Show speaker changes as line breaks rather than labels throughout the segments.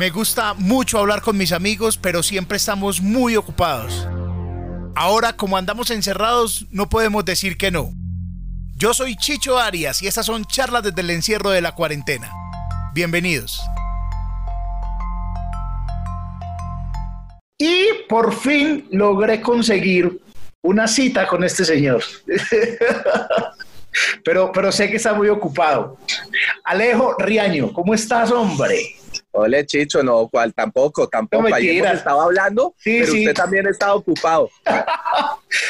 Me gusta mucho hablar con mis amigos, pero siempre estamos muy ocupados. Ahora, como andamos encerrados, no podemos decir que no. Yo soy Chicho Arias y estas son charlas desde el encierro de la cuarentena. Bienvenidos.
Y por fin logré conseguir una cita con este señor. pero, pero sé que está muy ocupado. Alejo Riaño, ¿cómo estás, hombre?
Hola, Chicho, no, cual tampoco, tampoco.
No
Ayer estado hablando,
Sí,
pero
sí.
usted también está ocupado.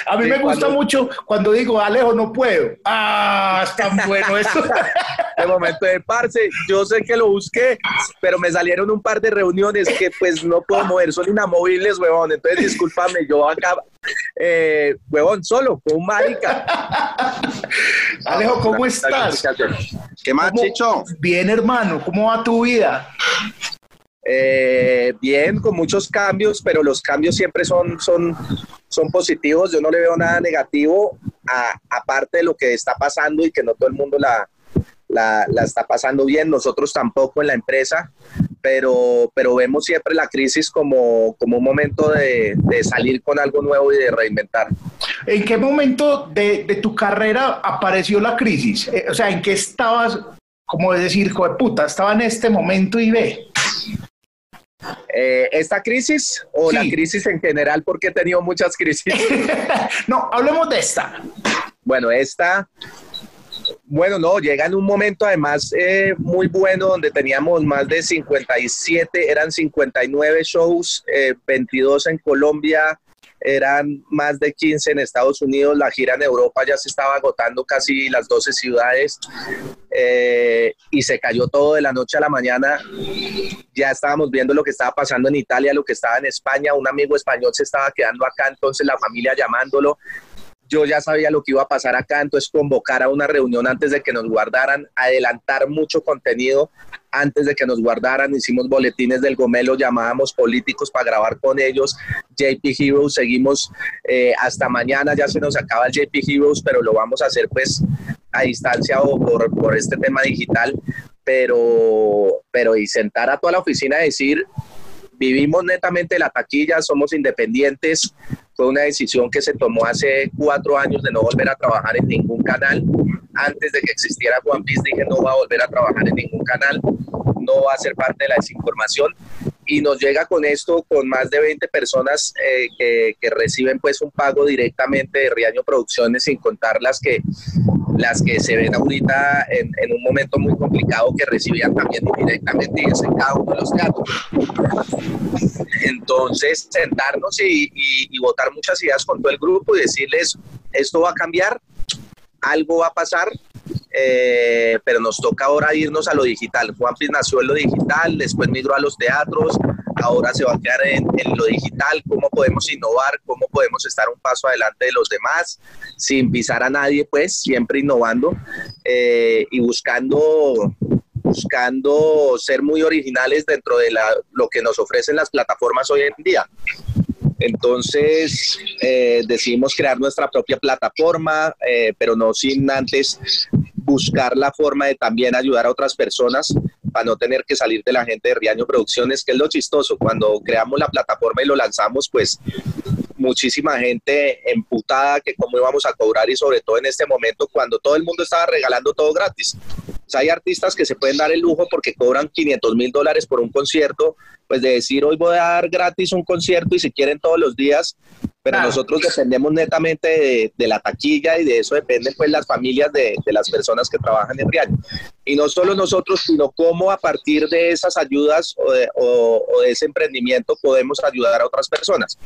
A mí
Sí,
me gusta
cuando-
mucho cuando digo, Alejo, no puedo. Ah, es tan bueno esto.
De momento de parce, yo sé que lo busqué, pero me salieron un par de reuniones que pues no puedo mover, son inamovibles, huevón. Entonces, discúlpame, yo acá, eh, huevón, solo, con un marica.
Alejo, ¿cómo estás?
¿Qué más,
¿Cómo-
Chicho?
Bien, hermano, ¿cómo va tu vida?
Eh, bien, con muchos cambios, pero los cambios siempre son, son, son positivos. Yo no le veo nada negativo, aparte de lo que está pasando y que no todo el mundo la, la, la está pasando bien, nosotros tampoco en la empresa, pero, pero vemos siempre la crisis como, como un momento de, de salir con algo nuevo y de reinventar.
¿En qué momento de, de tu carrera apareció la crisis? Eh, o sea, ¿en qué estabas, como decir, hijo de puta, estaba en este momento y ve?
Eh, ¿Esta crisis o la crisis en general? Porque he tenido muchas crisis.
no, hablemos de esta.
Bueno, esta, bueno, no, llega en un momento además eh, muy bueno donde teníamos más de 57, eran 59 shows, eh, 22 en Colombia, eran más de 15 en Estados Unidos, la gira en Europa ya se estaba agotando casi las 12 ciudades eh, y se cayó todo de la noche a la mañana. Ya estábamos viendo lo que estaba pasando en Italia, lo que estaba en España, un amigo español se estaba quedando acá, entonces la familia llamándolo, yo ya sabía lo que iba a pasar acá, entonces convocar a una reunión antes de que nos guardaran, adelantar mucho contenido antes de que nos guardaran, hicimos boletines del Gomelo, llamábamos políticos para grabar con ellos, JP Heroes, seguimos eh, hasta mañana, ya se nos acaba el JP Heroes, pero lo vamos a hacer pues a distancia o por, por este tema digital, pero, pero y sentar a toda la oficina y decir, vivimos netamente la taquilla, somos independientes. Fue una decisión que se tomó hace cuatro años de no volver a trabajar en ningún canal. Antes de que existiera One Piece dije no va a volver a trabajar en ningún canal, no va a ser parte de la desinformación. Y nos llega con esto, con más de 20 personas eh, que, que reciben pues un pago directamente de Riaño Producciones, sin contar las que, las que se ven ahorita en, en un momento muy complicado que recibían también indirectamente y es en cada uno de los teatros. Entonces, sentarnos y, y, y votar muchas ideas con todo el grupo y decirles, esto va a cambiar, algo va a pasar, eh, pero nos toca ahora irnos a lo digital. Juan Piz nació en lo digital, después migró a los teatros, ahora se va a quedar en, en, lo digital, cómo podemos innovar, cómo podemos estar un paso adelante de los demás, sin pisar a nadie, pues siempre innovando eh, y buscando buscando ser muy originales dentro de la, lo que nos ofrecen las plataformas hoy en día. Entonces eh, decidimos crear nuestra propia plataforma, eh, pero no sin antes buscar la forma de también ayudar a otras personas para no tener que salir de la gente de Riaño Producciones, que es lo chistoso. Cuando creamos la plataforma y lo lanzamos, pues muchísima gente emputada que cómo íbamos a cobrar y sobre todo en este momento cuando todo el mundo estaba regalando todo gratis. Sea, hay artistas que se pueden dar el lujo porque cobran 500 mil dólares por un concierto, pues de decir hoy voy a dar gratis un concierto y si quieren todos los días, pero nosotros dependemos netamente de, de, la taquilla y de eso dependen pues las familias de, de las personas que trabajan en Riaño. Y no solo nosotros, sino cómo a partir de esas ayudas o de, o, o de ese emprendimiento podemos ayudar a otras personas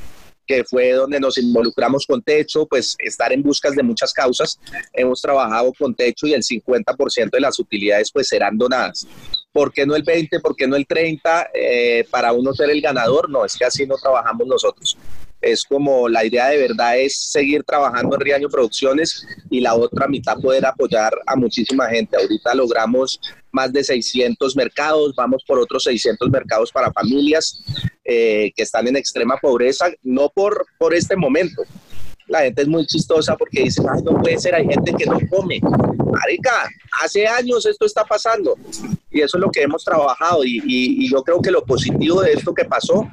que fue donde nos involucramos con Techo, pues estar en buscas de muchas causas. Hemos trabajado con Techo y el 50% de las utilidades pues serán donadas. ¿Por qué no el 20? ¿Por qué no el 30? Eh, para uno ser el ganador, no, es que así no trabajamos nosotros. Es como la idea de verdad es seguir trabajando en Riaño Producciones y la otra mitad poder apoyar a muchísima gente. Ahorita logramos más de 600 mercados, vamos por otros 600 mercados para familias eh, que están en extrema pobreza, no por, por este momento. La gente es muy chistosa porque dice, no puede ser, hay gente que no come. Marica, hace años esto está pasando y eso es lo que hemos trabajado y, y, yo creo que lo positivo de esto que pasó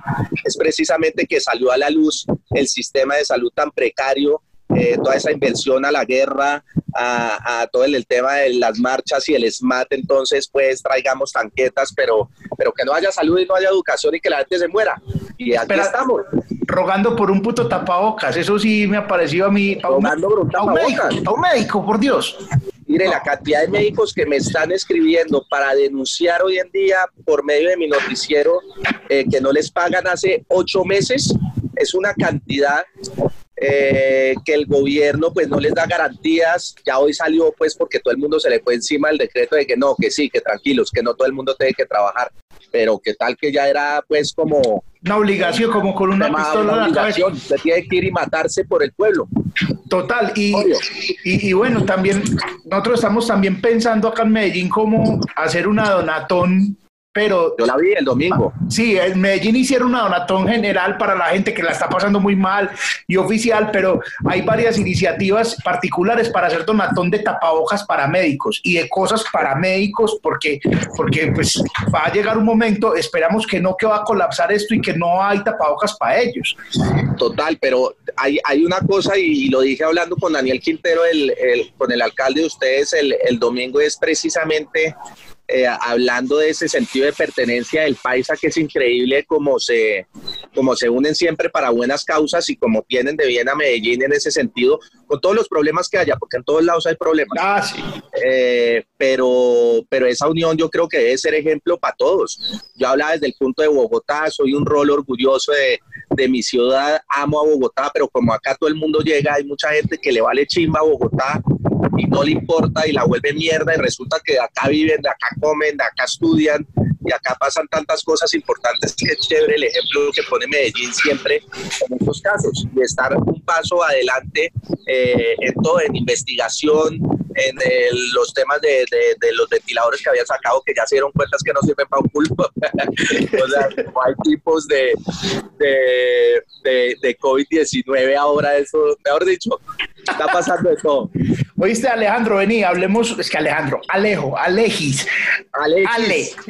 es precisamente que salió a la luz el sistema de salud tan precario eh, toda esa inversión a la guerra, a, todo el, tema de las marchas y el SMAT, entonces pues traigamos tanquetas, pero, pero que no haya salud y no haya educación y que la gente se muera. Y aquí estamos.
Rogando por un puto tapabocas, eso sí me ha parecido a mí.
Rogando por un
tapabocas. A un médico, por Dios.
Mire, la cantidad de médicos que me están escribiendo para denunciar hoy en día por medio de mi noticiero eh, que no les pagan hace ocho meses es una cantidad eh, que el gobierno pues no les da garantías, ya hoy salió pues porque todo el mundo se le fue encima el decreto de que no, que sí, que tranquilos, que no todo el mundo tiene que trabajar, pero que tal que ya era pues como...
Una obligación, como con una pistola
en la cabeza. Se tiene que ir y matarse por el pueblo.
Total, y, y, bueno, también nosotros estamos también pensando acá en Medellín cómo hacer una donatón pero
yo la vi el domingo.
Sí, en Medellín hicieron una donatón general para la gente que la está pasando muy mal y oficial, pero hay varias iniciativas particulares para hacer donatón de tapabocas para médicos y de cosas para médicos porque porque pues va a llegar un momento, esperamos que no que va a colapsar esto y que no hay tapabocas para ellos.
Total, pero hay, hay una cosa y, lo dije hablando con Daniel Quintero, el, con el alcalde de ustedes el, el domingo es precisamente eh, hablando de ese sentido de pertenencia del paisa, que es increíble como se, como se unen siempre para buenas causas y como tienen de bien a Medellín en ese sentido, con todos los problemas que haya, porque en todos lados hay problemas.
Ah, sí.
Eh, pero, pero esa unión yo creo que debe ser ejemplo para todos. Yo hablaba desde el punto de Bogotá, soy un rol orgulloso de, de mi ciudad, amo a Bogotá, pero como acá todo el mundo llega, hay mucha gente que le vale chimba a Bogotá y no le importa y la vuelve mierda y resulta que de acá viven, de acá comen, de acá estudian y acá pasan tantas cosas importantes que es chévere el ejemplo que pone Medellín siempre en estos casos y estar un paso adelante eh, en todo, en investigación, en los temas de, los ventiladores que habían sacado que ya se dieron cuenta que no sirven para un pulpo. o sea, hay tipos de, de, de COVID-19 ahora, eso, mejor dicho, está pasando de todo.
Oíste, Alejandro, vení, hablemos, es que Alejandro, Alejo, Alejis, Ale,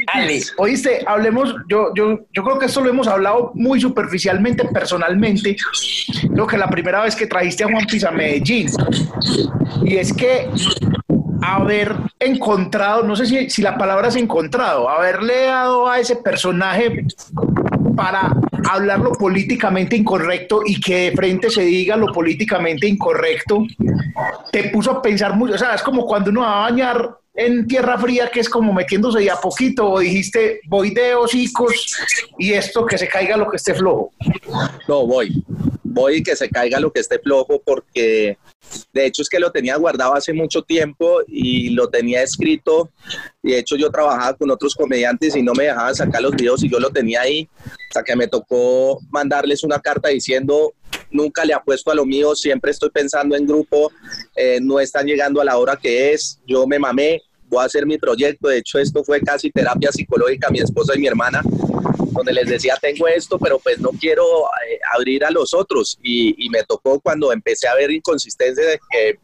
Ale, oíste, hablemos, yo, yo, yo creo que esto lo hemos hablado muy superficialmente, personalmente, creo que la primera vez que trajiste a Juan Pisa a Medellín, y es que haber encontrado, no sé si, si la palabra es encontrado, haberle dado a ese personaje para hablar lo políticamente incorrecto y que de frente se diga lo políticamente incorrecto, te puso a pensar mucho, o sea, es como cuando uno va a bañar en tierra fría que es como metiéndose de a poquito o dijiste voy de hocicos y esto que se caiga lo que esté flojo?
No, voy, voy que se caiga lo que esté flojo porque de hecho es que lo tenía guardado hace mucho tiempo y lo tenía escrito. Y de hecho yo trabajaba con otros comediantes y no me dejaban sacar los videos y yo lo tenía ahí. Hasta que me tocó mandarles una carta diciendo nunca le apuesto a lo mío, siempre estoy pensando en grupo, eh, no están llegando a la hora que es, yo me mamé, voy a hacer mi proyecto, de hecho esto fue casi terapia psicológica, mi esposa y mi hermana, donde les decía, tengo esto, pero pues no quiero eh, abrir a los otros. Y, me tocó cuando empecé a ver inconsistencia de que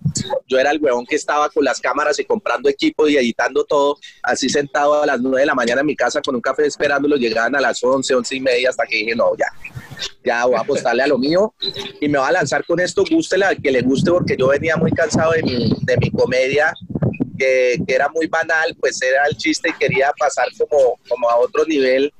yo era el huevón que estaba con las cámaras y comprando equipo y editando todo, así sentado a las 9 de la mañana en mi casa con un café esperándolo, llegaban a las 11, 11 y media hasta que dije, no, ya, ya voy a apostarle a lo mío y me voy a lanzar con esto, gústele que le guste, porque yo venía muy cansado de mi, de mi comedia que, era muy banal, pues era el chiste y quería pasar como, como a otro nivel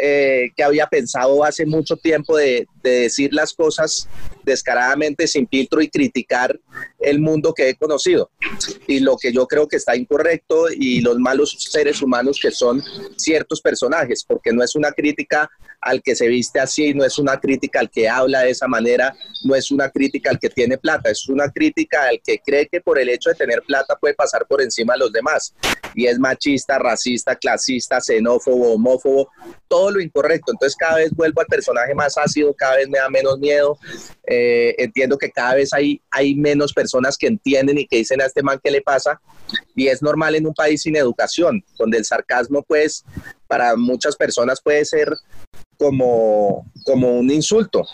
eh, que había pensado hace mucho tiempo de, de, decir las cosas descaradamente sin filtro y criticar el mundo que he conocido y lo que yo creo que está incorrecto y los malos seres humanos que son ciertos personajes, porque no es una crítica al que se viste así, no es una crítica al que habla de esa manera, no es una crítica al que tiene plata, es una crítica al que cree que por el hecho de tener plata puede pasar por encima de los demás. Y es machista, racista, clasista, xenófobo, homófobo, todo lo incorrecto. Entonces cada vez vuelvo al personaje más ácido, cada vez me da menos miedo. Eh, entiendo que cada vez hay, hay menos personas que entienden y que dicen a este man qué le pasa. Y es normal en un país sin educación, donde el sarcasmo pues para muchas personas puede ser como, como un insulto.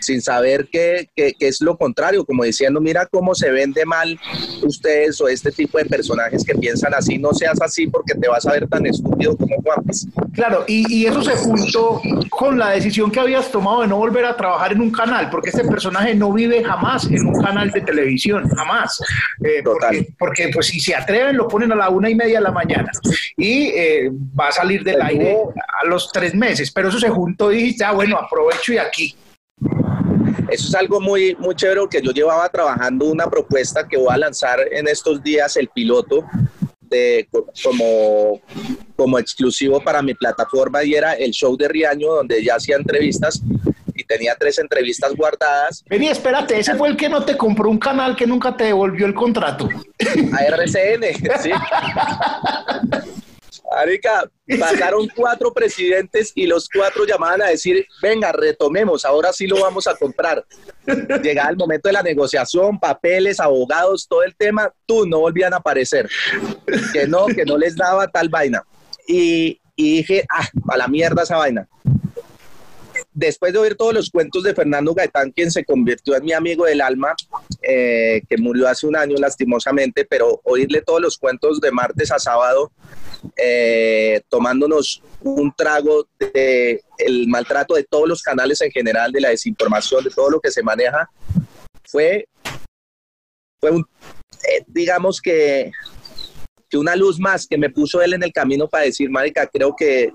Sin saber qué, es lo contrario, como diciendo, mira cómo se vende mal ustedes o este tipo de personajes que piensan así, no seas así porque te vas a ver tan estúpido como Juan.
Claro, y, y eso se juntó con la decisión que habías tomado de no volver a trabajar en un canal, porque este personaje no vive jamás en un canal de televisión, jamás. Eh, porque, porque, pues si se atreven lo ponen a la una y media de la mañana y eh, va a salir del aire a los tres meses, pero eso se juntó y dijiste, ah, bueno, aprovecho y aquí.
Eso es algo muy, muy chévere que yo llevaba trabajando una propuesta que voy a lanzar en estos días, el piloto, de, como, como exclusivo para mi plataforma y era el show de Riaño, donde ya hacía entrevistas y tenía tres entrevistas guardadas.
Vení, espérate, ese fue el que no te compró un canal que nunca te devolvió el contrato.
A RCN, sí. Arica, pasaron cuatro presidentes y los cuatro llamaban a decir, venga, retomemos, ahora sí lo vamos a comprar. Llegaba el momento de la negociación, papeles, abogados, todo el tema, tú no volvían a aparecer. Que no, que no les daba tal vaina. Y, y dije, ah, a la mierda esa vaina después de oír todos los cuentos de Fernando Gaetán, quien se convirtió en mi amigo del alma, eh, que murió hace un año lastimosamente, pero oírle todos los cuentos de martes a sábado, eh, tomándonos un trago de el maltrato de todos los canales en general, de la desinformación, de todo lo que se maneja, fue, fue un, eh, digamos que, que una luz más que me puso él en el camino para decir, Marica, creo que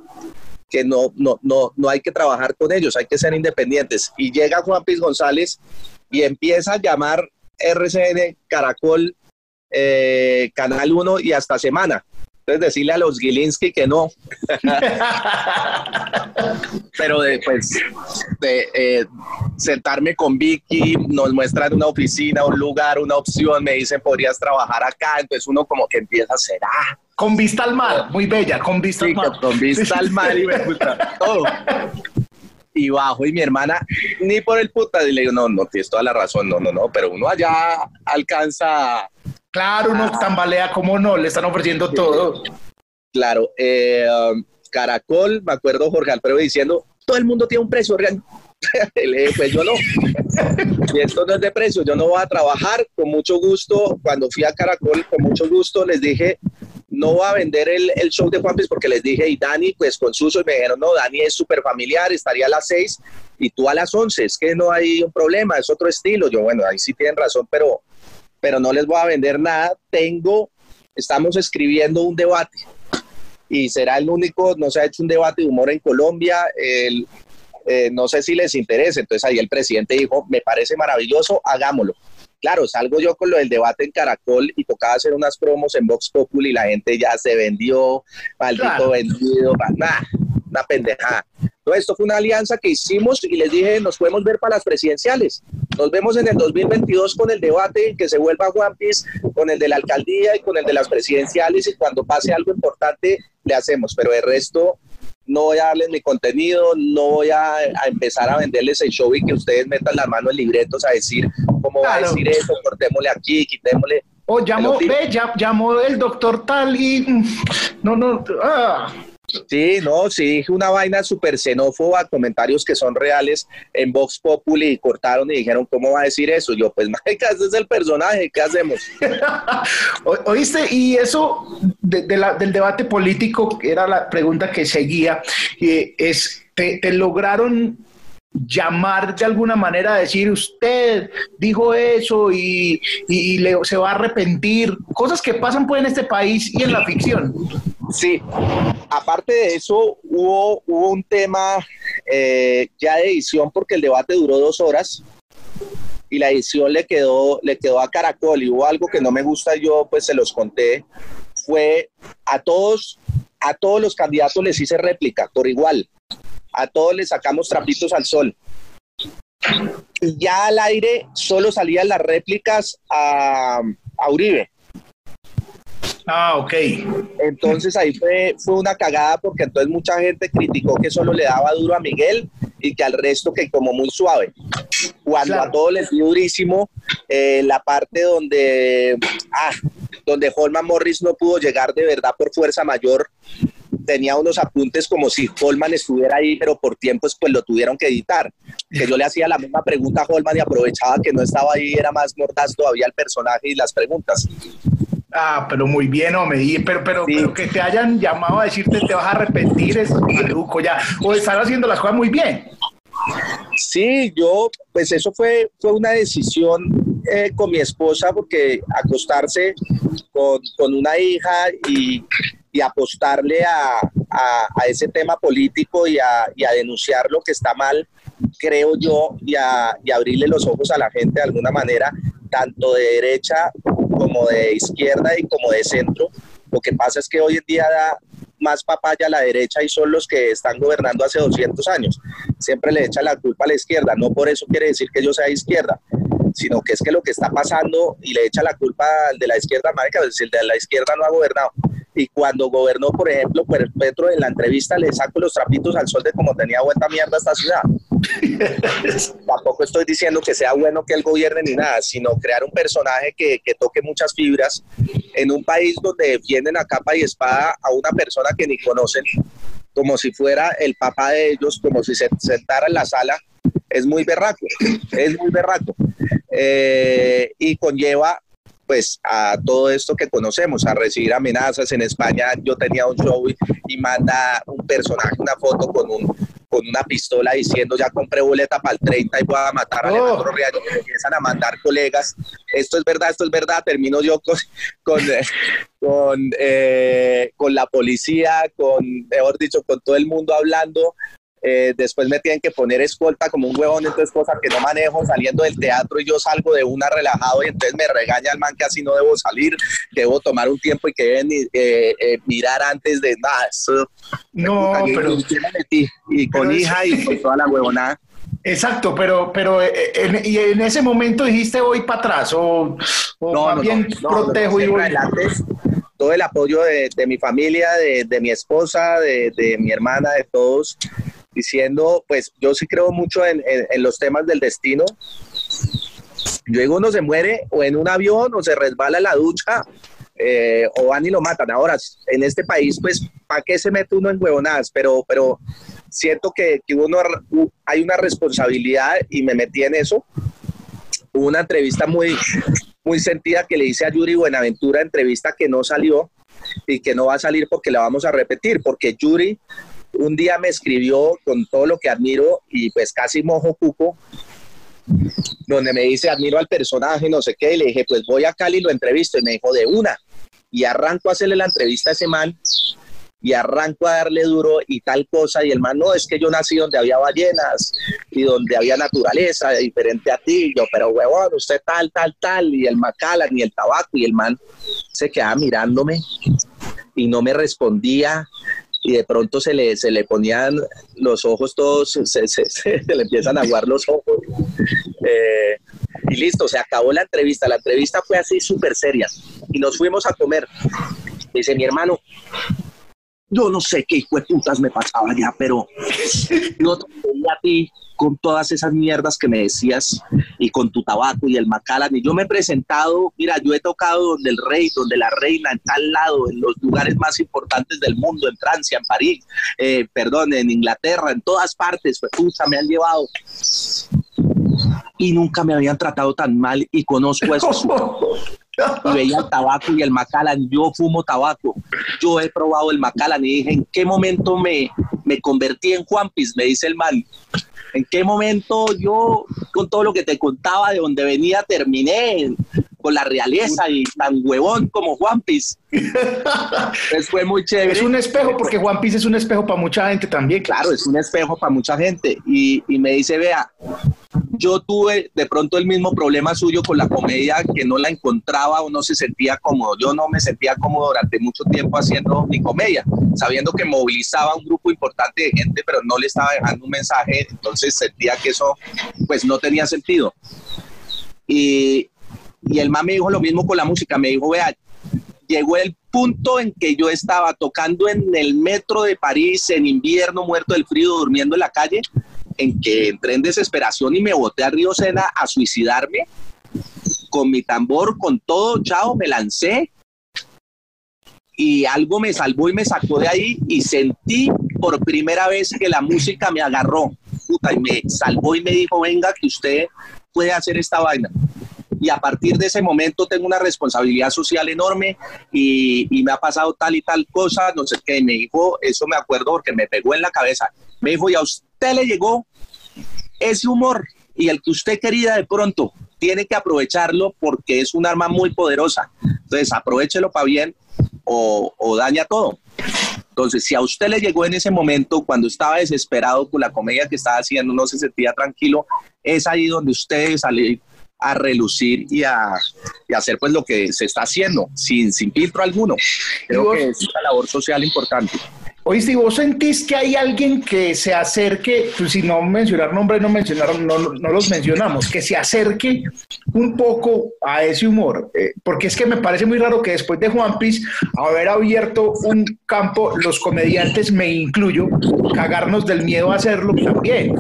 que no, no, no, no hay que trabajar con ellos, hay que ser independientes. Y llega Juan Piz González y empieza a llamar RCN, Caracol, eh, Canal 1 y hasta Semana. Entonces decirle a los Gilinski que no. Pero después de eh, sentarme con Vicky, nos muestran una oficina, un lugar, una opción, me dicen podrías trabajar acá, entonces uno como que empieza a ser, ah,
con vista al mar, muy bella, con vista al mar.
Con vista al mar y me gusta todo. Y bajo, y mi hermana, ni por el puta, y le digo, no, no, tienes toda la razón, no, no, no, pero uno allá alcanza.
Claro, uno tambalea, como no, le están ofreciendo todo.
Claro, eh, um, Caracol, me acuerdo Jorge Alfredo diciendo, todo el mundo tiene un precio real. pues yo no. y esto no es de precio, yo no voy a trabajar con mucho gusto. Cuando fui a Caracol, con mucho gusto les dije, no va a vender el, show de Juan Piz porque les dije, y Dani, pues con Suso, y me dijeron, no, Dani es súper familiar, estaría a las seis y tú a las once, es que no hay un problema, es otro estilo. Yo, bueno, ahí sí tienen razón, pero, pero no les voy a vender nada. Tengo, estamos escribiendo un debate y será el único, no se ha hecho un debate de humor en Colombia, el, eh, no sé si les interesa. Entonces ahí el presidente dijo, me parece maravilloso, hagámoslo claro, salgo yo con lo del debate en Caracol y tocaba hacer unas promos en Vox Populi y la gente ya se vendió, maldito vendido, nada, una pendejada. Todo esto fue una alianza que hicimos y les dije, nos podemos ver para las presidenciales. Nos vemos en el 2022 con el debate que se vuelva Juan Piz, con el de la alcaldía y con el de las presidenciales y cuando pase algo importante le hacemos, pero el resto no voy a darles mi contenido, no voy a, empezar a venderles el show y que ustedes metan la mano en libretos a decir cómo va a decir eso, cortémosle aquí, quitémosle.
O llamó, ve, llamó el doctor tal y no, no, ah.
Sí, no, sí dije una vaina súper xenófoba, comentarios que son reales en Vox Populi y cortaron y dijeron, ¿cómo va a decir eso? Yo, pues, marica, ese es el personaje, ¿qué hacemos?
Oíste, y eso del debate político, era la pregunta que seguía, eh, es, te, te lograron llamar de alguna manera a decir usted dijo eso y, le, se va a arrepentir, cosas que pasan pues en este país y en la ficción.
Sí, aparte de eso hubo, hubo un tema eh, ya de edición porque el debate duró dos horas y la edición le quedó, le quedó a Caracol. Y hubo algo que no me gusta, yo pues se los conté, fue a todos, a todos los candidatos les hice réplica por igual a todos les sacamos trapitos al sol. Y ya al aire solo salían las réplicas a, Uribe.
Ah, ok.
Entonces ahí fue, fue una cagada porque entonces mucha gente criticó que solo le daba duro a Miguel y que al resto que como muy suave. Cuando a todos les dio durísimo eh, la parte donde, ah, donde Holman Morris no pudo llegar de verdad por fuerza mayor tenía unos apuntes como si Holman estuviera ahí, pero por tiempos pues lo tuvieron que editar. Que yo le hacía la misma pregunta a Holman y aprovechaba que no estaba ahí, era más mordaz todavía el personaje y las preguntas.
Ah, pero muy bien, hombre. Pero, pero, pero que te hayan llamado a decirte te vas a arrepentir es maluco ya. O estar haciendo las cosas muy bien.
Sí, yo, pues eso fue, fue una decisión eh, con mi esposa porque acostarse con, con una hija y, y apostarle a, a, ese tema político y a, y a, denunciar lo que está mal, creo yo, y y abrirle los ojos a la gente de alguna manera, tanto de derecha como de izquierda y como de centro. Lo que pasa es que hoy en día da más papaya a la derecha y son los que están gobernando hace 200 años. Siempre le echan la culpa a la izquierda, no por eso quiere decir que yo sea izquierda, sino que es que lo que está pasando y le echa la culpa al de la izquierda, marica, pues el de la izquierda no ha gobernado. Y cuando gobernó, por ejemplo, pues Petro en la entrevista le saco los trapitos al sol de cómo tenía vuelta mierda esta ciudad. Tampoco estoy diciendo que sea bueno que él gobierne ni nada, sino crear un personaje que, que toque muchas fibras en un país donde defienden a capa y espada a una persona que ni conocen, como si fuera el papá de ellos, como si se sentara en la sala, es muy berraco, es muy berraco. Eh, y conlleva pues a todo esto que conocemos, a recibir amenazas. En España yo tenía un show y, y manda un personaje una foto con un con una pistola diciendo ya compré boleta para el 30 y voy a matar a oh. Alejandro Riaño, me empiezan a mandar colegas, esto es verdad, esto es verdad, termino yo con, con, con, eh, con la policía, con, mejor dicho, con todo el mundo hablando, eh, después me tienen que poner escolta como un huevón, entonces cosas que no manejo saliendo del teatro y yo salgo de una relajado y entonces me regaña el man que así no debo salir, debo tomar un tiempo y que deben eh, eh, mirar antes de nada. Eso,
no, pero...
Y, y con hija y con toda la huevonada.
Exacto, pero, pero en, y en ese momento dijiste voy para atrás o, o
no, no,
bien
no,
protejo y voy.
Todo el apoyo de, de mi familia, de, de, mi esposa, de, de mi hermana, de todos, diciendo, pues yo sí creo mucho en, en, los temas del destino. Luego uno se muere o en un avión o se resbala la ducha eh, o van y lo matan. Ahora, en este país, pues, ¿para qué se mete uno en huevonadas? Pero, pero siento que, que uno hay una responsabilidad y me metí en eso. Hubo una entrevista muy, muy sentida que le hice a Yuri Buenaventura, entrevista que no salió y que no va a salir porque la vamos a repetir, porque Yuri un día me escribió con todo lo que admiro y pues casi mojo cuco, donde me dice admiro al personaje, no sé qué, y le dije pues voy a Cali y lo entrevisto y me dijo de una y arranco a hacerle la entrevista a ese man y arranco a darle duro y tal cosa y el man no, es que yo nací donde había ballenas y donde había naturaleza diferente a ti, yo pero huevón, usted tal, tal, tal y el Macallan y el tabaco y el man se quedaba mirándome y no me respondía y de pronto se le, se le ponían los ojos todos, se, se, le empiezan a aguar los ojos. Eh, y listo, se acabó la entrevista. La entrevista fue así súper seria. Y nos fuimos a comer. Dice mi hermano, yo no sé qué hijo de putas me pasaba ya, pero no te veía a ti con todas esas mierdas que me decías y con tu tabaco y el Macallan. Y yo me he presentado, mira, yo he tocado donde el rey, donde la reina, en tal lado, en los lugares más importantes del mundo, en Francia, en París, eh, perdón, en Inglaterra, en todas partes, pues puta, me han llevado. Y nunca me habían tratado tan mal y conozco eso. y veía el tabaco y el Macallan. Yo fumo tabaco. Yo he probado el Macallan y dije, ¿en qué momento me, me convertí en Juanpis? Me dice el man. ¿En qué momento yo, con todo lo que te contaba de donde venía, terminé con la realeza y tan huevón como Juan Piz? pues fue muy chévere.
Es un espejo, porque Juan Piz es un espejo para mucha gente también.
Claro, es un espejo para mucha gente. Y, y me dice, vea, yo tuve de pronto el mismo problema suyo con la comedia, que no la encontraba o no se sentía cómodo. Yo no me sentía cómodo durante mucho tiempo haciendo mi comedia, sabiendo que movilizaba un grupo importante de gente, pero no le estaba dejando un mensaje, entonces sentía que eso pues no tenía sentido. Y, y el man me dijo lo mismo con la música, me dijo, vea, llegó el punto en que yo estaba tocando en el metro de París en invierno, muerto del frío, durmiendo en la calle, en que entré en desesperación y me boté a Río Sena a suicidarme con mi tambor, con todo, chao, me lancé. y algo me salvó y me sacó de ahí y sentí por primera vez que la música me agarró puta, y me salvó y me dijo, venga, que usted puede hacer esta vaina. Y a partir de ese momento tengo una responsabilidad social enorme y, y me ha pasado tal y tal cosa, no sé qué, me dijo, eso me acuerdo porque me pegó en la cabeza, me dijo, y a le llegó ese humor y el que usted quería de pronto, tiene que aprovecharlo porque es un arma muy poderosa. Entonces, aprovechelo para bien o, o daña todo. Entonces, si a usted le llegó en ese momento, cuando estaba desesperado con la comedia que estaba haciendo, no se sentía tranquilo, es ahí donde usted sale a relucir y a, y hacer pues lo que se está haciendo, sin, sin filtro alguno. Creo que es una labor social importante.
Oíste, ¿y vos sentís que hay alguien que se acerque, pues si no mencionar nombres, no mencionar, no, no los mencionamos, que se acerque un poco a ese humor? Eh, porque es que me parece muy raro que después de Juan Piz haber abierto un campo, los comediantes, me incluyo, cagarnos del miedo a hacerlo también.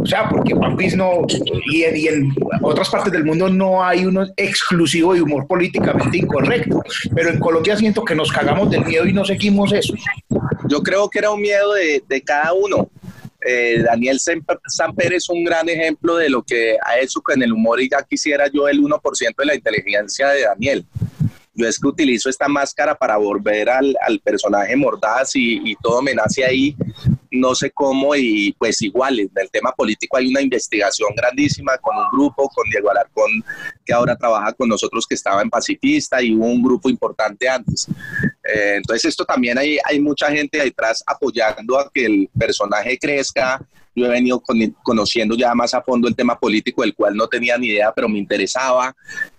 O sea, porque Juan Piz no, y en, y en otras partes del mundo no hay uno exclusivo de humor políticamente incorrecto, pero en Colombia siento que nos cagamos del miedo y no seguimos eso.
Yo creo que era un miedo de, de cada uno. Eh, Daniel Samper es un gran ejemplo de lo que ha hecho con el humor y ya quisiera yo el 1% de la inteligencia de Daniel. Yo es que utilizo esta máscara para volver al, al personaje mordaz y, y, todo me nace ahí, no sé cómo, y pues igual, en el tema político hay una investigación grandísima con un grupo, con Diego Alarcón, que ahora trabaja con nosotros, que estaba en Pacifista, y hubo un grupo importante antes. Eh, entonces esto también hay, hay mucha gente detrás apoyando a que el personaje crezca, yo he venido con, conociendo ya más a fondo el tema político, del cual no tenía ni idea, pero me interesaba.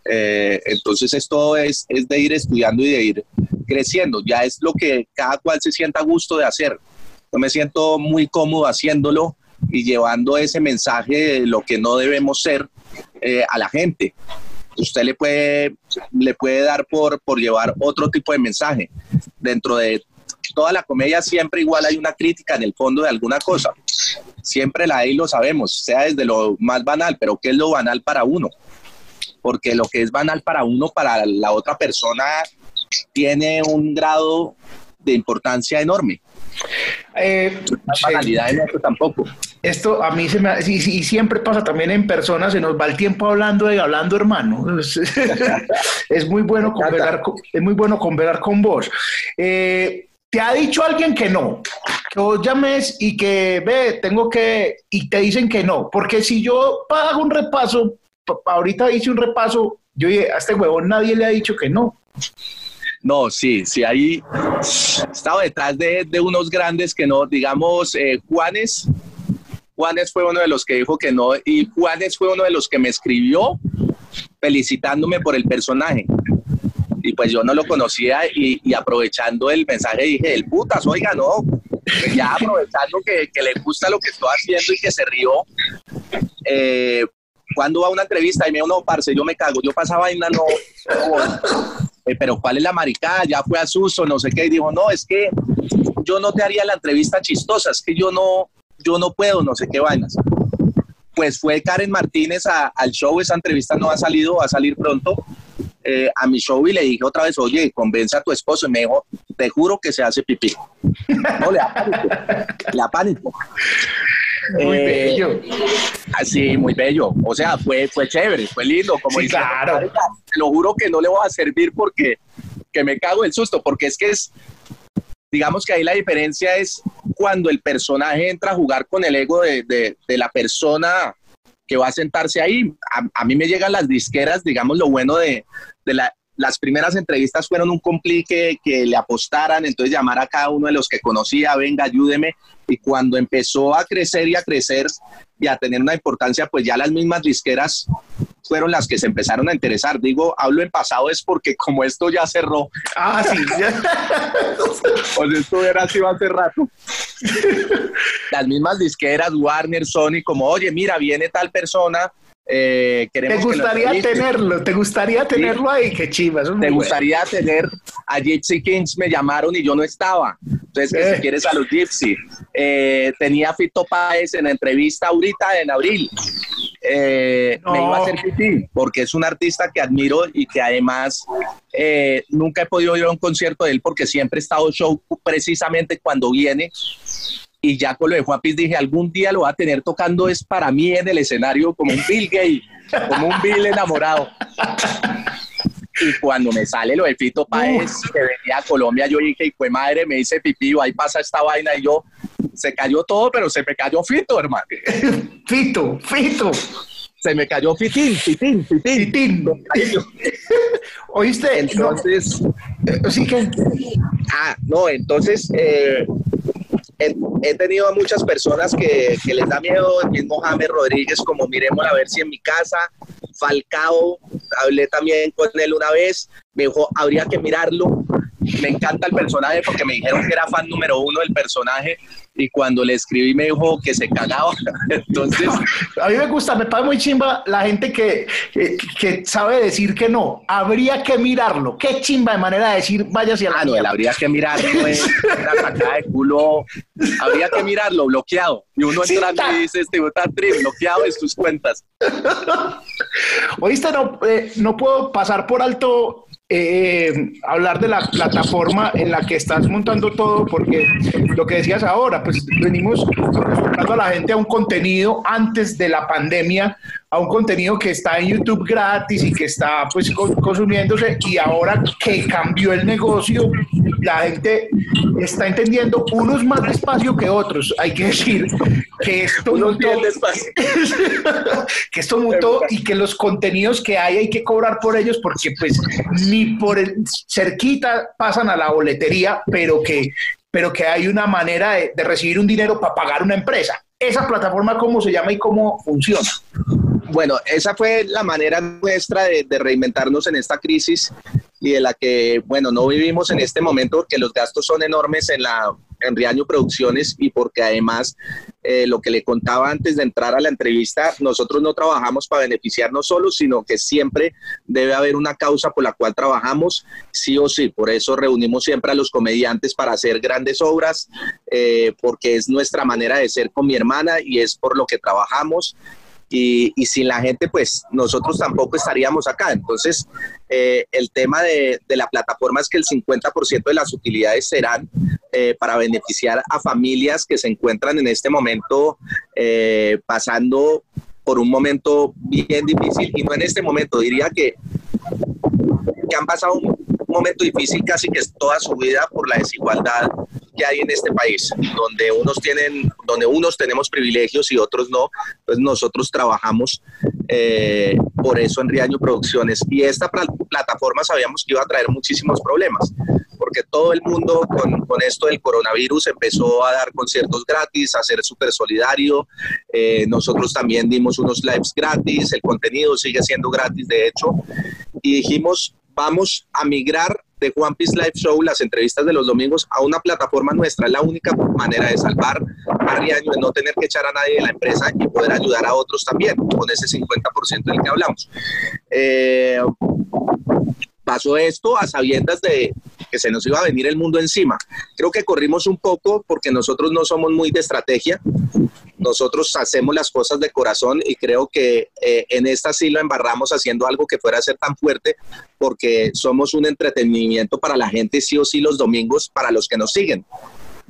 Eh, entonces esto es, es de ir estudiando y de ir creciendo. Ya es lo que cada cual se sienta a gusto de hacer. Yo me siento muy cómodo haciéndolo y llevando ese mensaje de lo que no debemos ser eh, a la gente. Usted le puede, le puede dar por, por llevar otro tipo de mensaje. Dentro de toda la comedia siempre igual hay una crítica en el fondo de alguna cosa. Siempre la hay, lo sabemos, sea desde lo más banal, pero ¿qué es lo banal para uno? Porque lo que es banal para uno, para la otra persona, tiene un grado de importancia enorme.
Eh,
banalidad en esto tampoco.
Esto a mí se me y, y, siempre pasa también en personas, se nos va el tiempo hablando de hablando hermano. Es, es muy bueno conversar, es muy bueno conversar con vos. Eh, te ha dicho alguien que no, que vos llames y que ve, tengo que, y te dicen que no, porque si yo hago un repaso, ahorita hice un repaso, yo dije, a este huevón nadie le ha dicho que no.
No, sí, sí, ahí estaba detrás de, de unos grandes que no, digamos, eh, Juanes, Juanes fue uno de los que dijo que no, y Juanes fue uno de los que me escribió felicitándome por el personaje. Y pues yo no lo conocía y, aprovechando el mensaje dije, el putas, oiga, no, ya aprovechando que, que, le gusta lo que estoy haciendo y que se rió, eh, cuando va a una entrevista y me dijo, no, parce, yo me cago, yo pasaba vaina, no, no eh, pero ¿cuál es la maricada? Ya fue a susto, no sé qué, y dijo, no, es que yo no te haría la entrevista chistosa, es que yo no, yo no puedo, no sé qué vainas. Pues fue Karen Martínez al show, esa entrevista no ha salido, va a salir pronto, eh, a mi show y le dije otra vez, oye, convence a tu esposo. Y me dijo, te juro que se hace pipí. No, le da le.
Muy eh, bello.
Así, muy bello. O sea, fue, fue chévere, fue lindo. Como
sí,
dice,
claro.
Te lo juro que no le voy a servir porque que me cago el susto, porque es que es, digamos que ahí la diferencia es cuando el personaje entra a jugar con el ego de, de, de la persona que va a sentarse ahí. A, a, mí me llegan las disqueras, digamos, lo bueno de, de la, las primeras entrevistas fueron un complique que le apostaran, entonces llamar a cada uno de los que conocía, venga, ayúdeme. Y cuando empezó a crecer y a crecer y a tener una importancia, pues ya las mismas disqueras fueron las que se empezaron a interesar. Digo, hablo en pasado es porque como esto ya cerró.
Ah, sí.
pues esto era así hace rato. Las mismas disqueras, Warner, Sony, como, oye, mira, viene tal persona, eh,
¿Te gustaría tenerlo? ¿Te gustaría tenerlo sí. ahí? Qué chivas.
¿Te bueno. gustaría tener a Gypsy Kings? Me llamaron y yo no estaba. Entonces, eh. si quieres a los Gypsy. Eh, tenía Fito Páez en la entrevista ahorita en abril. eh, me iba a hacer pipí, porque es un artista que admiro y que además eh, nunca he podido ir a un concierto de él porque siempre he estado show precisamente cuando viene. Y ya con lo de Juan Piz dije, algún día lo va a tener tocando es para mí en el escenario como un Bill gay, como un Bill enamorado. Y cuando me sale lo de Fito Páez, que venía a Colombia, yo dije, y fue madre, me dice pipí, ahí pasa esta vaina, y yo, se cayó todo, pero se me cayó Fito, hermano.
Fito, Fito.
Se me cayó Fitín, Fitín, Fitín.
¿Oíste?
Entonces,
así que...
Ah, no, entonces... Eh, he, tenido a muchas personas que, que, les da miedo, el mismo James Rodríguez, como miremos a ver si en mi casa, Falcao, hablé también con él una vez, me dijo, habría que mirarlo, me encanta el personaje porque me dijeron que era fan número uno del personaje y cuando le escribí me dijo que se cagaba. Entonces,
a mí me gusta, me parece muy chimba la gente que, que, sabe decir que no. Habría que mirarlo. Qué chimba de manera de decir vaya hacia
la. Ah, no, habría que mirarlo es una sacada de culo. Habría que mirarlo bloqueado. Y uno entrando y dice, este está bloqueado de tus cuentas.
Oíste, no, eh, no puedo pasar por alto eh, hablar de la plataforma en la que estás montando todo, porque lo que decías ahora, pues venimos acostumbrando a la gente a un contenido antes de la pandemia a un contenido que está en YouTube gratis y que está pues consumiéndose y ahora que cambió el negocio, la gente está entendiendo unos más despacio que otros. Hay que decir que esto mutó, que esto mutó y que los contenidos que hay hay que cobrar por ellos porque pues ni por el cerquita pasan a la boletería, pero que pero que hay una manera de, recibir un dinero para pagar una empresa. ¿Esa plataforma cómo se llama y cómo funciona?
Bueno, esa fue la manera nuestra de, reinventarnos en esta crisis y de la que, bueno, no vivimos en este momento porque los gastos son enormes en la en Riaño Producciones y porque además eh, lo que le contaba antes de entrar a la entrevista, nosotros no trabajamos para beneficiarnos solos, sino que siempre debe haber una causa por la cual trabajamos, sí o sí. Por eso reunimos siempre a los comediantes para hacer grandes obras, eh, porque es nuestra manera de ser con mi hermana y es por lo que trabajamos y, sin la gente, pues nosotros tampoco estaríamos acá. Entonces, eh, el tema de, la plataforma es que el 50% de las utilidades serán eh, para beneficiar a familias que se encuentran en este momento eh, pasando por un momento bien difícil y no en este momento, diría que, que han pasado un momento difícil casi que es toda su vida por la desigualdad que hay en este país, donde unos tienen, donde unos tenemos privilegios y otros no, pues nosotros trabajamos eh, por eso en Riaño Producciones. Y esta plataforma sabíamos que iba a traer muchísimos problemas, porque todo el mundo con, con esto del coronavirus empezó a dar conciertos gratis, a ser súper solidario. Eh, nosotros también dimos unos lives gratis, el contenido sigue siendo gratis, de hecho, y dijimos, vamos a migrar de Juan Piece Live Show, las entrevistas de los domingos, a una plataforma nuestra. Es la única manera de salvar a Riaño, de no tener que echar a nadie de la empresa y poder ayudar a otros también, con ese 50% del que hablamos. Eh, pasó esto a sabiendas de que se nos iba a venir el mundo encima. Creo que corrimos un poco porque nosotros no somos muy de estrategia, nosotros hacemos las cosas de corazón y creo que eh, en esta sí lo embarramos haciendo algo que fuera a ser tan fuerte porque somos un entretenimiento para la gente sí o sí los domingos para los que nos siguen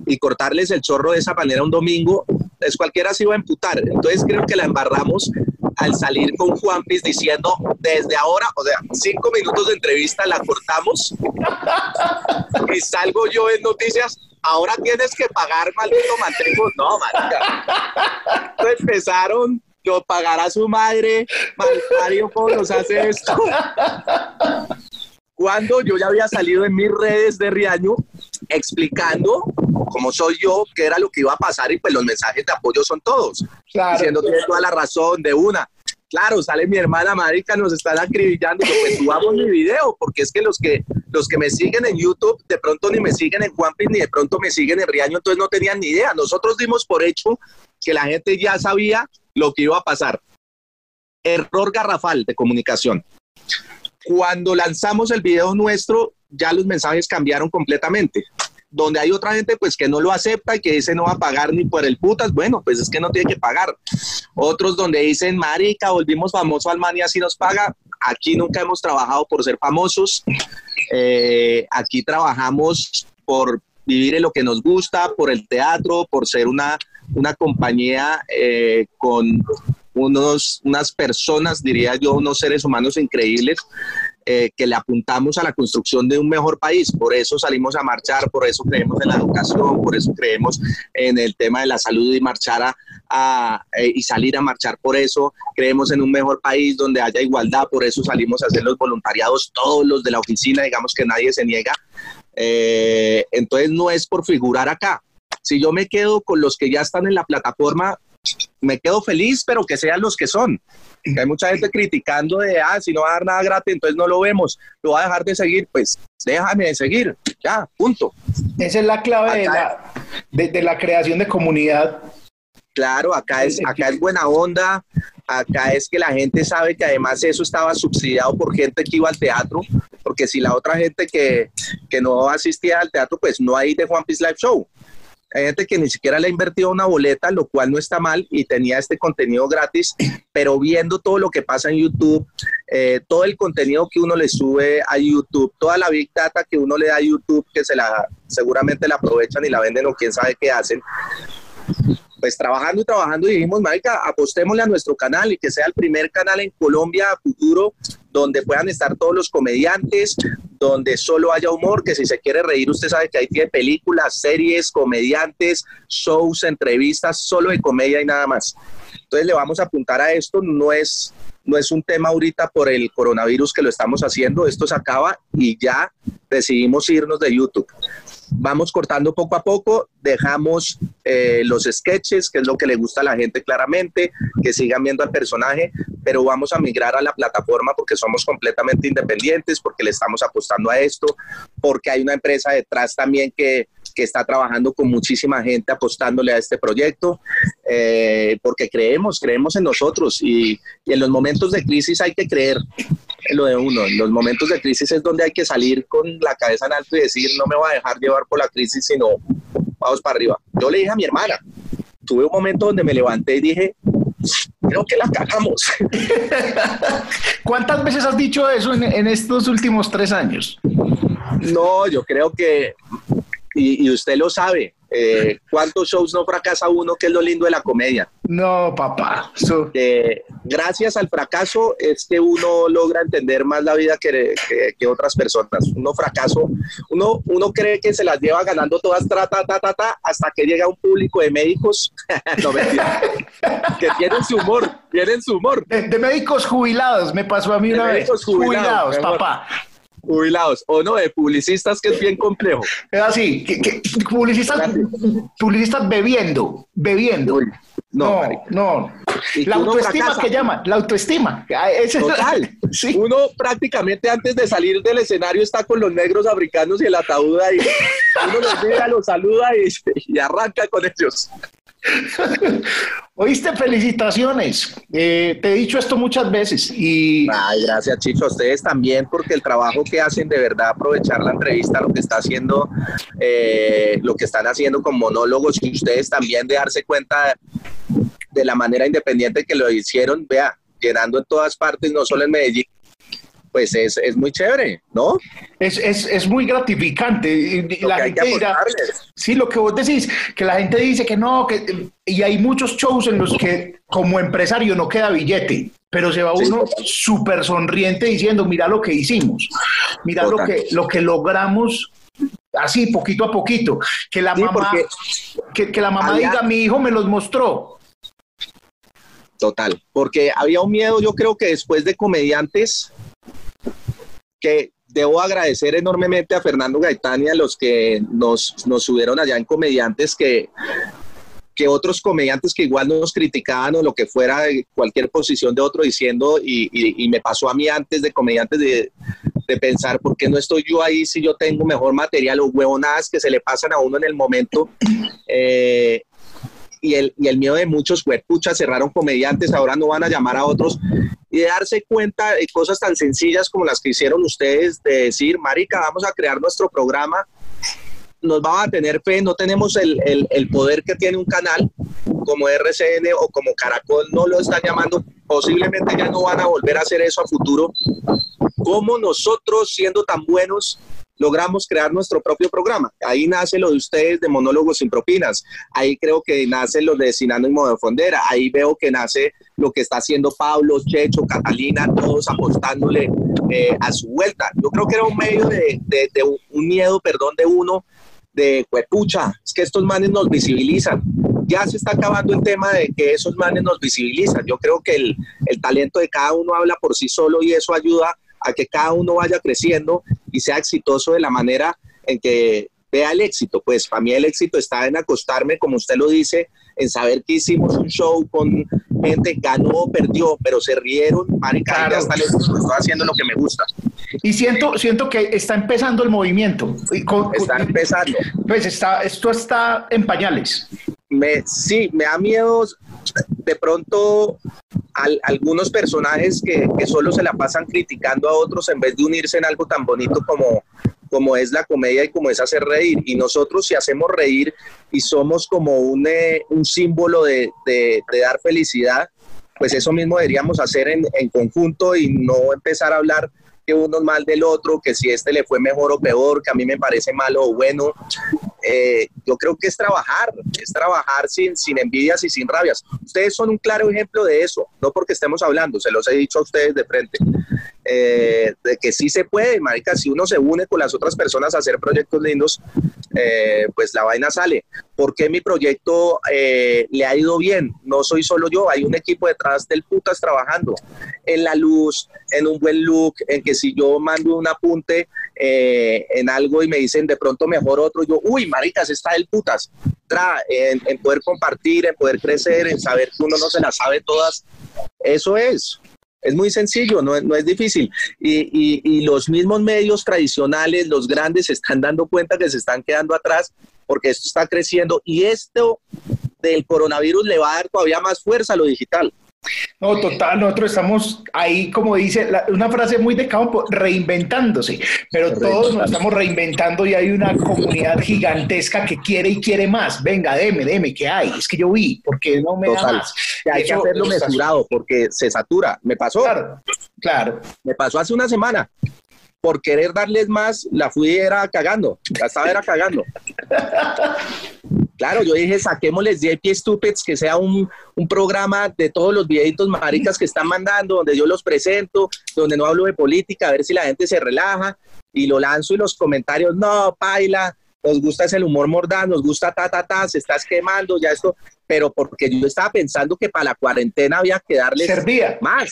y cortarles el chorro de esa manera un domingo, es cualquiera se iba a emputar. Entonces creo que la embarramos al salir con Juan Piz diciendo desde ahora, o sea, cinco minutos de entrevista la cortamos y salgo yo en noticias. Ahora tienes que pagar, maldito mantengo. No, marica. empezaron, yo pagar a su madre, Mario, ¿cómo nos hace esto? Cuando yo ya había salido en mis redes de Riaño explicando cómo soy yo, qué era lo que iba a pasar y pues los mensajes de apoyo son todos. Diciendo que toda la razón de una. Claro, sale mi hermana marica, nos están acribillando, pues subamos mi video, porque es que los que los que me siguen en YouTube de pronto ni me siguen en Juanpin ni de pronto me siguen en Riaño, entonces no tenían ni idea. Nosotros dimos por hecho que la gente ya sabía lo que iba a pasar. Error garrafal de comunicación. Cuando lanzamos el video nuestro, ya los mensajes cambiaron completamente donde hay otra gente pues que no lo acepta y que dice no va a pagar ni por el putas, bueno, pues es que no tiene que pagar. Otros donde dicen, marica, volvimos famosos al man y así nos paga. Aquí nunca hemos trabajado por ser famosos. Eh, aquí trabajamos por vivir en lo que nos gusta, por el teatro, por ser una, una compañía eh, con unos, unas personas, diría yo, unos seres humanos increíbles eh, que le apuntamos a la construcción de un mejor país. Por eso salimos a marchar, por eso creemos en la educación, por eso creemos en el tema de la salud y marchar a, eh, y salir a marchar por eso. Creemos en un mejor país donde haya igualdad, por eso salimos a hacer los voluntariados, todos los de la oficina, digamos que nadie se niega. Eh, entonces no es por figurar acá. Si yo me quedo con los que ya están en la plataforma, me quedo feliz, pero que sean los que son. Hay mucha gente criticando de, ah, si no va a dar nada gratis, entonces no lo vemos, lo va a dejar de seguir, pues déjame de seguir, ya, punto.
Esa es la clave de la, de, la, creación de comunidad.
Claro, acá es, acá es buena onda, acá es que la gente sabe que además eso estaba subsidiado por gente que iba al teatro, porque si la otra gente que, que no asistía al teatro, pues no hay de One Piece Live Show. Hay gente que ni siquiera le ha invertido una boleta, lo cual no está mal y tenía este contenido gratis, pero viendo todo lo que pasa en YouTube, eh, todo el contenido que uno le sube a YouTube, toda la big data que uno le da a YouTube, que se la seguramente la aprovechan y la venden o quién sabe qué hacen, pues trabajando y trabajando dijimos, marica, apostémosle a nuestro canal y que sea el primer canal en Colombia a futuro donde puedan estar todos los comediantes, donde solo haya humor, que si se quiere reír, usted sabe que ahí tiene películas, series, comediantes, shows, entrevistas, solo de comedia y nada más. Entonces le vamos a apuntar a esto, no es, no es un tema ahorita por el coronavirus que lo estamos haciendo, esto se acaba y ya decidimos irnos de YouTube. Vamos cortando poco a poco, dejamos eh, los sketches, que es lo que le gusta a la gente claramente, que sigan viendo al personaje, pero vamos a migrar a la plataforma porque somos completamente independientes, porque le estamos apostando a esto, porque hay una empresa detrás también que, que está trabajando con muchísima gente apostándole a este proyecto, eh, porque creemos, creemos en nosotros y, y en los momentos de crisis hay que creer lo de uno. En los momentos de crisis es donde hay que salir con la cabeza en alto y decir, no me voy a dejar llevar por la crisis, sino vamos para arriba. Yo le dije a mi hermana, tuve un momento donde me levanté y dije, creo que la cagamos.
¿Cuántas veces has dicho eso en, en estos últimos tres años?
No, yo creo que, y, y usted lo sabe, eh, ¿Cuántos shows no fracasa uno? Que es lo lindo de la comedia.
No, papá.
gracias al fracaso es que uno logra entender más la vida que, que, otras personas. Uno fracaso, uno, uno cree que se las lleva ganando todas, ta, ta, ta, ta, hasta que llega un público de médicos que tienen su humor, tienen su humor.
De, médicos jubilados, me pasó a mí una vez. jubilados papá
jubilados o no, de publicistas, que es bien complejo.
Es así, que, publicistas, publicistas bebiendo, bebiendo. no, no. La autoestima que llaman, la autoestima.
Ah, Total. Uno prácticamente antes de salir del escenario está con los negros africanos y el ataúd ahí. Uno los mira, los saluda y arranca con ellos.
Oíste, felicitaciones. Eh, te he dicho esto muchas veces y...
Ay, gracias, Chicho. Ustedes también, porque el trabajo que hacen, de verdad, aprovechar la entrevista, lo que está haciendo, eh, lo que están haciendo con monólogos y ustedes también de darse cuenta de la manera independiente que lo hicieron, vea, llenando en todas partes, no solo en Medellín, pues es, es muy chévere, ¿no?
Es, es, es muy gratificante. Y, la gente dirá, sí, lo que vos decís, que la gente dice que no, que, y hay muchos shows en los que como empresario no queda billete, pero se va uno súper sonriente diciendo, mira lo que hicimos, mira lo que, lo que logramos así poquito a poquito, que la mamá, que, que, la mamá diga, mi hijo me los mostró.
Total, porque había un miedo, yo creo que después de comediantes, que debo agradecer enormemente a Fernando Gaitán y a los que nos, nos subieron allá en comediantes que, que otros comediantes que igual nos criticaban o lo que fuera, cualquier posición de otro diciendo, y, y, me pasó a mí antes de comediantes de, de, pensar, ¿por qué no estoy yo ahí si yo tengo mejor material o huevonadas que se le pasan a uno en el momento? Eh, y el, miedo de muchos, pucha, cerraron comediantes, ahora no van a llamar a otros y darse cuenta de cosas tan sencillas como las que hicieron ustedes, de decir, Marica, vamos a crear nuestro programa nos va a tener fe, no tenemos el, el, poder que tiene un canal como RCN o como Caracol, no lo están llamando, posiblemente ya no van a volver a hacer eso a futuro. ¿Cómo nosotros, siendo tan buenos, logramos crear nuestro propio programa. Ahí nace lo de ustedes de Monólogos sin Propinas. Ahí creo que nace lo de Sinano y de Fondera. Ahí veo que nace lo que está haciendo Pablo, Checho, Catalina, todos apostándole eh, a su vuelta. Yo creo que era un medio de, un miedo, perdón, de uno, de pucha, es que estos manes nos visibilizan. Ya se está acabando el tema de que esos manes nos visibilizan. Yo creo que el, el talento de cada uno habla por sí solo y eso ayuda a que cada uno vaya creciendo y sea exitoso de la manera en que vea el éxito. Pues para mí el éxito está en acostarme, como usted lo dice, en saber que hicimos un show con gente, ganó, perdió, pero se rieron, marica, ya está, estoy haciendo lo que me gusta.
Y siento, siento que está empezando el movimiento.
está empezando.
Pues está, esto está en pañales.
Me, sí, me da miedo de pronto algunos personajes que, solo se la pasan criticando a otros en vez de unirse en algo tan bonito como, como es la comedia y como es hacer reír. Y nosotros si hacemos reír y somos como un, eh, un símbolo de, de, de, dar felicidad, pues eso mismo deberíamos hacer en, en conjunto y no empezar a hablar que uno es mal del otro, que si este le fue mejor o peor, que a mí me parece malo o bueno. Eh, yo creo que es trabajar, es trabajar sin, sin envidias y sin rabias. Ustedes son un claro ejemplo de eso, no porque estemos hablando, se los he dicho a ustedes de frente, eh, de que sí se puede, marica, si uno se une con las otras personas a hacer proyectos lindos, eh, pues la vaina sale. ¿Por qué mi proyecto le ha ido bien? No soy solo yo, hay un equipo detrás del putas trabajando en la luz, en un buen look, en que si yo mando un apunte en algo y me dicen de pronto mejor otro, yo, uy, maricas, está el putas. Tra, en, poder compartir, en poder crecer, en saber que uno no se las sabe todas. Eso es. Es muy sencillo, no, no es difícil. Y, y, los mismos medios tradicionales, los grandes, se están dando cuenta que se están quedando atrás porque esto está creciendo y esto del coronavirus le va a dar todavía más fuerza a lo digital.
No, total, nosotros estamos ahí, como dice, una frase muy de campo, reinventándose, pero todos nos estamos reinventando y hay una comunidad gigantesca que quiere y quiere más. Venga, deme, deme, ¿qué hay? Es que yo vi, porque no me da más.
hay que hacerlo mesurado porque se satura. Me pasó.
Claro, claro.
Me pasó hace una semana por querer darles más, la fui era cagando, la estaba era cagando. Claro, yo dije, saquémosles JP Stupids, que sea un, un, programa de todos los videitos maricas que están mandando, donde yo los presento, donde no hablo de política, a ver si la gente se relaja, y lo lanzo y los comentarios, no, paila, nos gusta ese humor mordaz, nos gusta ta, ta, ta, se estás quemando, ya esto, pero porque yo estaba pensando que para la cuarentena había que darles más.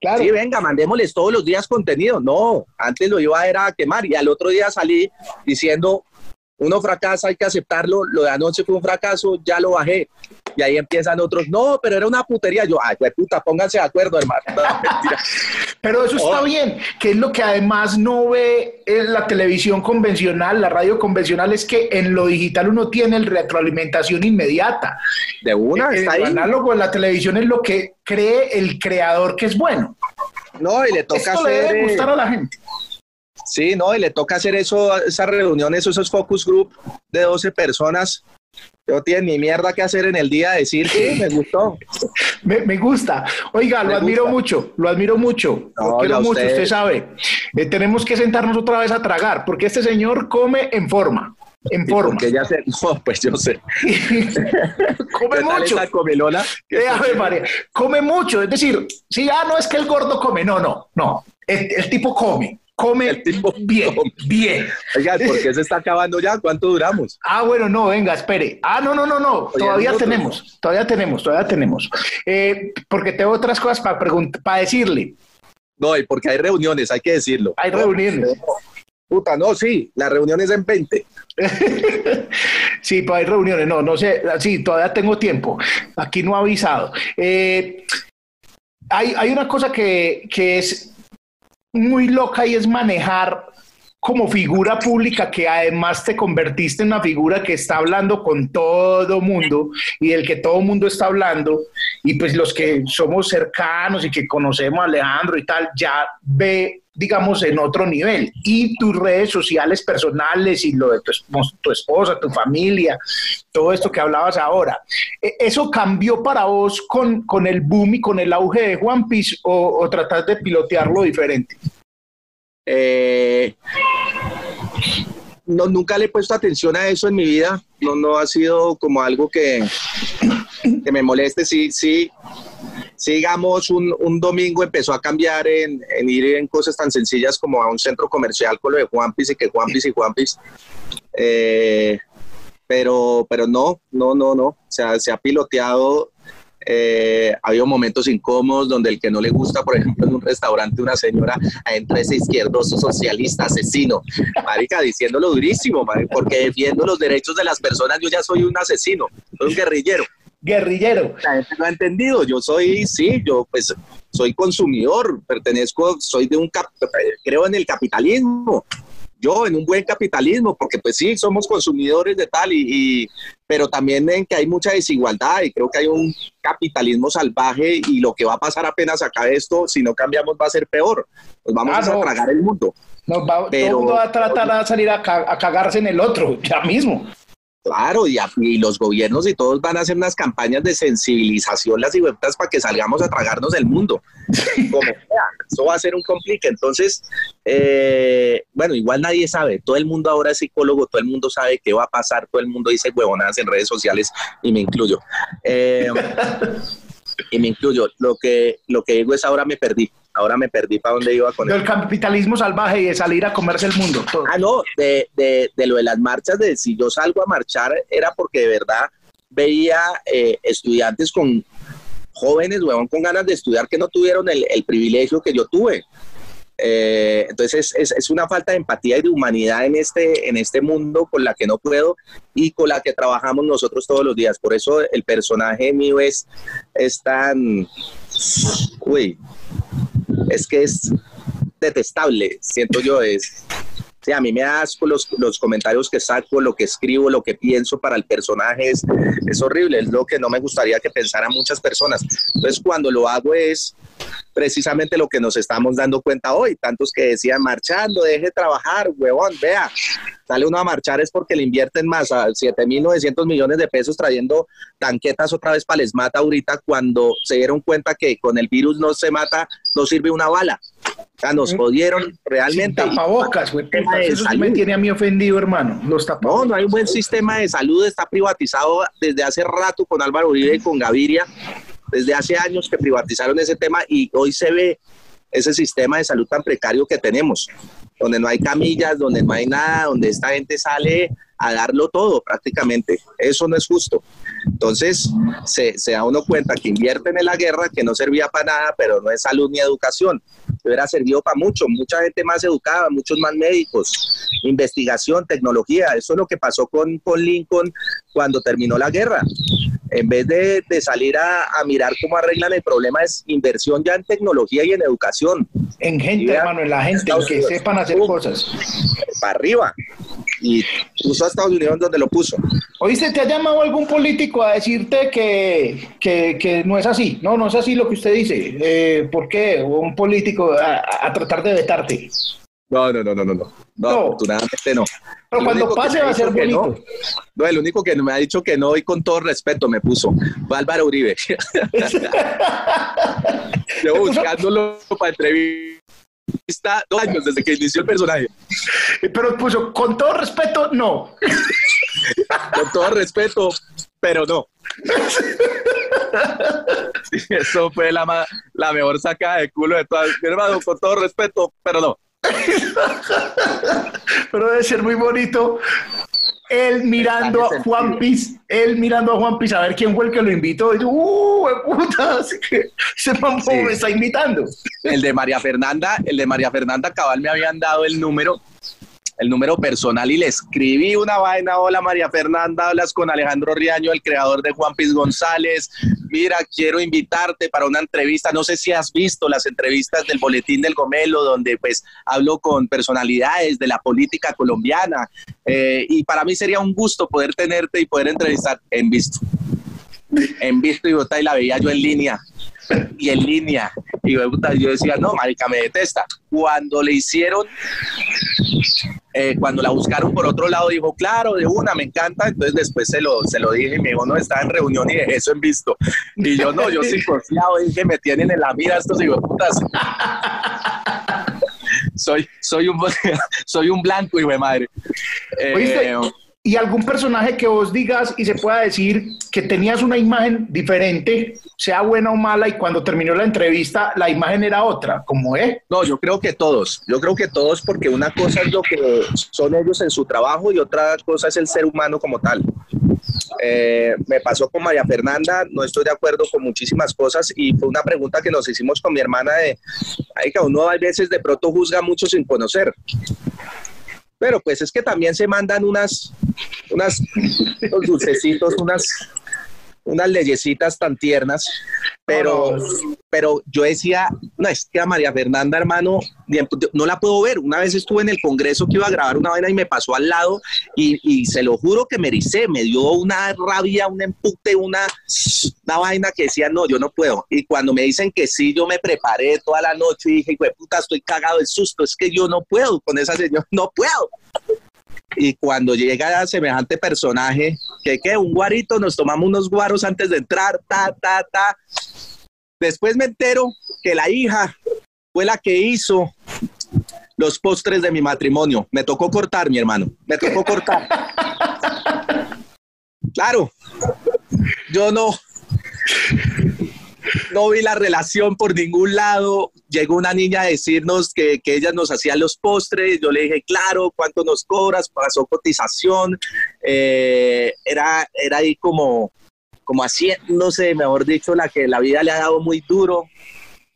Claro. Sí, venga, mandémosles todos los días contenido. No, antes lo iba a, era a quemar y al otro día salí diciendo, uno fracasa, hay que aceptarlo, lo de anoche fue un fracaso, ya lo bajé. Y ahí empiezan otros, no, pero era una putería. Yo, ay, puta, pónganse de acuerdo, hermano.
pero eso está oh. bien, que es lo que además no ve en la televisión convencional, la radio convencional, es que en lo digital uno tiene el retroalimentación inmediata.
De una,
el,
está
el análogo en la televisión es lo que cree el creador que es bueno.
No, y le toca
Esto le debe gustar a la gente.
Sí, no, y le toca hacer eso, esas reuniones, esos focus group de 12 personas. Yo tiene ni mierda que hacer en el día decir que me gustó.
me, gusta. Oiga, lo admiro mucho, lo admiro mucho. lo quiero mucho, usted, sabe. Eh, tenemos que sentarnos otra vez a tragar, porque este señor come en forma. En forma.
Porque ya sé, no, pues yo sé.
come mucho. come mucho. Es decir, si ya no es que el gordo come, no, no, no. el tipo come come el tipo bien, bien.
Oiga, ¿por qué se está acabando ya? ¿Cuánto duramos?
Ah, bueno, no, venga, espere. Ah, no, no, no, no, todavía tenemos, todavía tenemos, todavía tenemos. Eh, porque tengo otras cosas para para decirle.
No, y porque hay reuniones, hay que decirlo.
Hay reuniones.
Puta, no, sí, las reuniones en 20.
sí, pues hay reuniones, no, no sé, sí, todavía tengo tiempo. Aquí no ha avisado. Eh, hay, hay una cosa que, que es muy loca y es manejar como figura pública que además te convertiste en una figura que está hablando con todo mundo y del que todo mundo está hablando y pues los que somos cercanos y que conocemos a Alejandro y tal ya ve digamos, en otro nivel. Y tus redes sociales personales y lo de tu, esposa, tu familia, todo esto que hablabas ahora. ¿e, ¿Eso cambió para vos con, con el boom y con el auge de Juan Piz o, o tratás de pilotearlo diferente?
Eh, no, nunca le he puesto atención a eso en mi vida. No, no ha sido como algo que, que me moleste. Sí, sí, sigamos un, un, domingo empezó a cambiar en, ir en cosas tan sencillas como a un centro comercial con lo de Juanpis y que Juanpis y Juanpis. Eh, pero, pero no, no, no, no. O sea, se ha piloteado. Eh, ha habido momentos incómodos donde el que no le gusta, por ejemplo, en un restaurante, una señora entra ese izquierdoso socialista, asesino, marica, diciéndolo durísimo, porque defiendo los derechos de las personas, yo ya soy un asesino, soy un guerrillero
guerrillero.
La gente no ha entendido. Yo soy, sí, yo pues soy consumidor, pertenezco, soy de un, creo en el capitalismo. Yo en un buen capitalismo, porque pues sí, somos consumidores de tal, y, pero también en que hay mucha desigualdad y creo que hay un capitalismo salvaje y lo que va a pasar apenas acá esto, si no cambiamos, va a ser peor. Nos vamos ah, a tragar el mundo.
va, pero, todo el mundo va a tratar de salir a, a cagarse en el otro, ya mismo.
Claro, y, y, los gobiernos y todos van a hacer unas campañas de sensibilización las libertades para que salgamos a tragarnos del mundo. Como sea, eso va a ser un complique. Entonces, eh, bueno, igual nadie sabe. Todo el mundo ahora es psicólogo, todo el mundo sabe qué va a pasar, todo el mundo dice huevonadas en redes sociales y me incluyo. Eh, y me incluyo. Lo que, lo que digo es ahora me perdí ahora me perdí para dónde iba con
el capitalismo salvaje y de salir a comerse el mundo.
Ah, no, de, de, de, lo de las marchas, de si yo salgo a marchar era porque de verdad veía eh, estudiantes con jóvenes, huevón, con ganas de estudiar que no tuvieron el, el privilegio que yo tuve. Eh, entonces es, es, una falta de empatía y de humanidad en este, en este mundo con la que no puedo y con la que trabajamos nosotros todos los días. Por eso el personaje mío es, es tan... Uy, es que es detestable, siento yo, es... Sí, a mí me da asco los, los, comentarios que saco, lo que escribo, lo que pienso para el personaje, es, es horrible, es lo que no me gustaría que pensaran muchas personas. Entonces, cuando lo hago es precisamente lo que nos estamos dando cuenta hoy, tantos que decían marchando, deje de trabajar, huevón, vea, sale uno a marchar es porque le invierten más a 7.900 millones de pesos trayendo tanquetas otra vez para les mata ahorita cuando se dieron cuenta que con el virus no se mata, no sirve una bala. Sea, nos jodieron realmente.
tapabocas, güey. Eso me tiene a mí ofendido, hermano. Los
No, no hay un buen sistema de salud, está privatizado desde hace rato con Álvaro Uribe y con Gaviria desde hace años que privatizaron ese tema y hoy se ve ese sistema de salud tan precario que tenemos, donde no hay camillas, donde no hay nada, donde esta gente sale a darlo todo prácticamente. Eso no es justo. Entonces, se, se, da uno cuenta que invierten en la guerra, que no servía para nada, pero no es salud ni educación. Hubiera servido para mucho, mucha gente más educada, muchos más médicos, investigación, tecnología. Eso es lo que pasó con, con Lincoln cuando terminó la guerra en vez de, salir a, mirar cómo arreglan el problema, es inversión ya en tecnología y en educación.
En gente, hermano, en la gente, que sepan hacer cosas.
Para arriba. Y puso a Estados Unidos donde lo puso.
¿Oíste, te ha llamado algún político a decirte que, que, no es así? No, no es así lo que usted dice. Eh, ¿Por qué? ¿O un político a, tratar de vetarte?
No, no, no, no, no. No, afortunadamente no.
Pero cuando pase va a ser bonito.
No, el único que me ha dicho que no y con todo respeto me puso fue Álvaro Uribe. Llevo buscándolo para entrevista dos años desde que inició el personaje.
Pero puso, con todo respeto, no.
con todo respeto, pero no. eso fue la, la mejor sacada de culo de todas. Mi hermano, con todo respeto, pero no.
Pero debe ser muy bonito él mirando a Juan Piz, él mirando a Juan Piz a ver quién fue el que lo invitó. Y yo, ¡uh, puta! Así que ese mambo me está invitando.
El de María Fernanda, el de María Fernanda Cabal me habían dado el número el número personal y le escribí una vaina, hola María Fernanda, hablas con Alejandro Riaño, el creador de Juan Piz González, mira, quiero invitarte para una entrevista. No sé si has visto las entrevistas del Boletín del Gomelo, donde pues hablo con personalidades de la política colombiana. Eh, y para mí sería un gusto poder tenerte y poder entrevistar en visto. En visto y y la veía yo en línea y en línea. Y yo decía, no, marica, me detesta. Cuando le hicieron, eh, cuando la buscaron por otro lado, dijo, claro, de una, me encanta. Entonces después se lo, se lo dije y me dijo, no, estaba en reunión y eso en visto. Y yo, no, yo sí confiado, dije, me tienen en la mira estos putas soy, soy, un, soy un blanco, y de madre.
Eh, ¿Y algún personaje que vos digas y se pueda decir que tenías una imagen diferente, sea buena o mala, y cuando terminó la entrevista la imagen era otra, como es?
No, yo creo que todos, yo creo que todos porque una cosa es lo que son ellos en su trabajo y otra cosa es el ser humano como tal. Eh, me pasó con María Fernanda, no estoy de acuerdo con muchísimas cosas y fue una pregunta que nos hicimos con mi hermana de, ay, que uno a veces de pronto juzga mucho sin conocer. Pero pues es que también se mandan unas, unas, unos dulcecitos, unas, unas leyesitas tan tiernas, pero, pero yo decía, no, es que a María Fernanda, hermano, no la puedo ver. Una vez estuve en el Congreso que iba a grabar una vaina y me pasó al lado y, y se lo juro que me ericé, me dio una rabia, un empute, una, una vaina que decía, no, yo no puedo. Y cuando me dicen que sí, yo me preparé toda la noche y dije, puta, estoy cagado del susto, es que yo no puedo con esa señora, no puedo. Y cuando llega a semejante personaje, que que un guarito, nos tomamos unos guaros antes de entrar, ta, ta, ta. Después me entero que la hija fue la que hizo los postres de mi matrimonio. Me tocó cortar, mi hermano. Me tocó cortar. Claro, yo no, no vi la relación por ningún lado. Llegó una niña a decirnos que, que ella nos hacía los postres. Yo le dije, claro, ¿cuánto nos cobras? Pasó cotización. Eh, era, era ahí como, como haciéndose, mejor dicho, la que la vida le ha dado muy duro.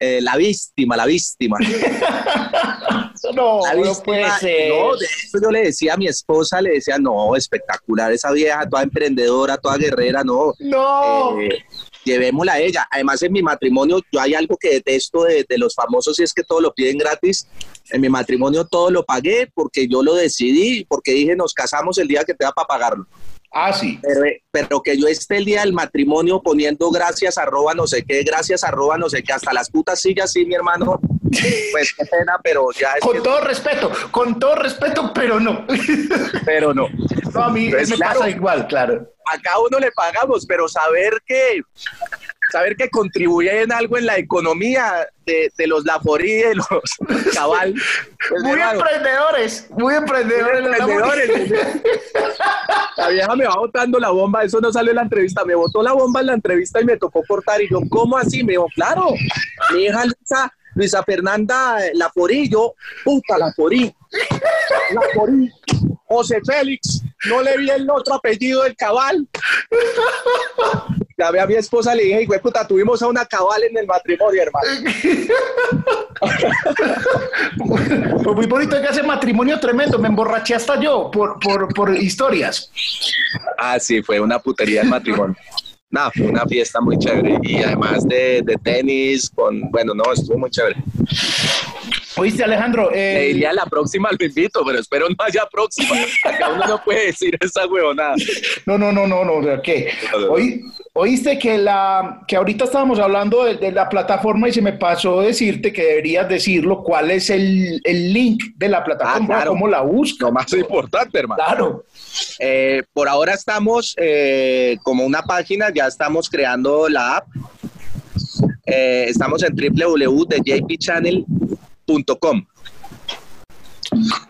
Eh, la víctima, la víctima.
no, no puede ser. No,
de eso yo le decía a mi esposa, le decía, no, espectacular esa vieja, toda emprendedora, toda guerrera, no.
No.
Eh, llevémosla a ella. Además, en mi matrimonio, yo hay algo que detesto de, los famosos y es que todo lo piden gratis. En mi matrimonio todo lo pagué porque yo lo decidí, porque dije, nos casamos el día que te da para pagarlo.
Ah, sí.
Pero, que yo esté el día del matrimonio poniendo gracias, arroba, no sé qué, gracias, arroba, no sé qué, hasta las putas sillas, sí, mi hermano. Pues qué pena, pero ya es.
Con todo respeto, con todo respeto, pero no.
Pero no.
No, a mí me pasa igual, claro.
A cada uno le pagamos, pero saber que saber que contribuye en algo en la economía de, de los Laforí y de los Cabal.
Pues, muy emprendedores, muy emprendedores. Muy emprendedores.
la vieja me va botando la bomba, eso no salió en la entrevista, me botó la bomba en la entrevista y me tocó cortar. Y yo, ¿cómo así? Me dijo, claro, mi hija Luisa, Luisa Fernanda Laforí, yo, puta, Laforí, Laforí. José Félix, no le vi el otro apellido del cabal. Ve a mi esposa, le dije, güey, puta, tuvimos a una cabal en el matrimonio, hermano.
pues muy bonito que hace matrimonio tremendo, me emborraché hasta yo por, por, por historias.
Ah, sí, fue una putería el matrimonio. Nada, fue una fiesta muy chévere y además de, de tenis, con, bueno, no, estuvo muy chévere.
Oíste, Alejandro.
Eh... Le diría la próxima lo invito, pero espero no haya próxima. Acá uno no puede decir esa huevonada.
No, no, no, no, no. ¿Qué? oíste que, la, que ahorita estábamos hablando de, la plataforma y se me pasó decirte que deberías decirlo. ¿Cuál es el, el link de la plataforma? Ah, ¿Cómo la buscas?
Lo más importante, hermano.
Claro.
Eh, por ahora estamos eh, como una página, ya estamos creando la app. Eh, estamos en www.jpchannel.com.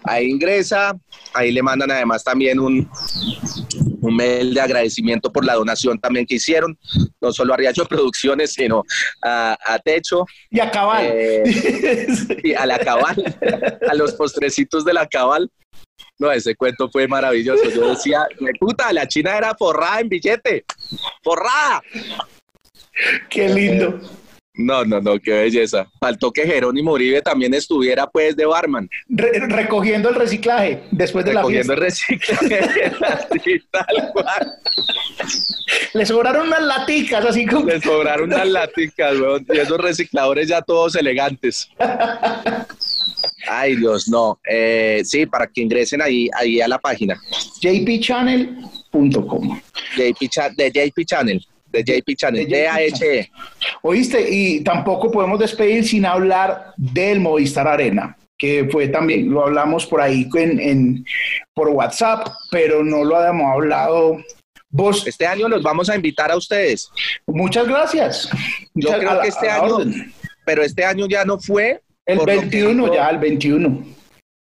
Ahí ingresa, ahí le mandan además también un, un mail de agradecimiento por la donación también que hicieron, no solo a Riacho Producciones, sino a, Techo.
Y a Cabal.
y a la Cabal, a los postrecitos de la Cabal. No, ese cuento fue maravilloso. Yo decía, puta, la China era forrada en billete. ¡Forrada!
Qué lindo.
No, no, no, qué belleza. Faltó que Jerónimo Uribe también estuviera pues de barman.
recogiendo el reciclaje después de la fiesta.
Recogiendo el reciclaje, así, tal cual.
Le sobraron unas laticas, así como...
Le sobraron unas laticas, weón. Y esos recicladores ya todos elegantes. Ay, Dios, no. Eh, sí, para que ingresen ahí, ahí a la página.
jpchannel.com.
JP, de JP Channel de JP Channel, de DAHE.
Oíste, y tampoco podemos despedir sin hablar del Movistar Arena, que fue también, lo hablamos por ahí en, por WhatsApp, pero no lo habíamos hablado. Vos,
este año los vamos a invitar a ustedes.
Muchas gracias.
Yo creo que este año, pero este año ya no fue
el 21, ya, el 21.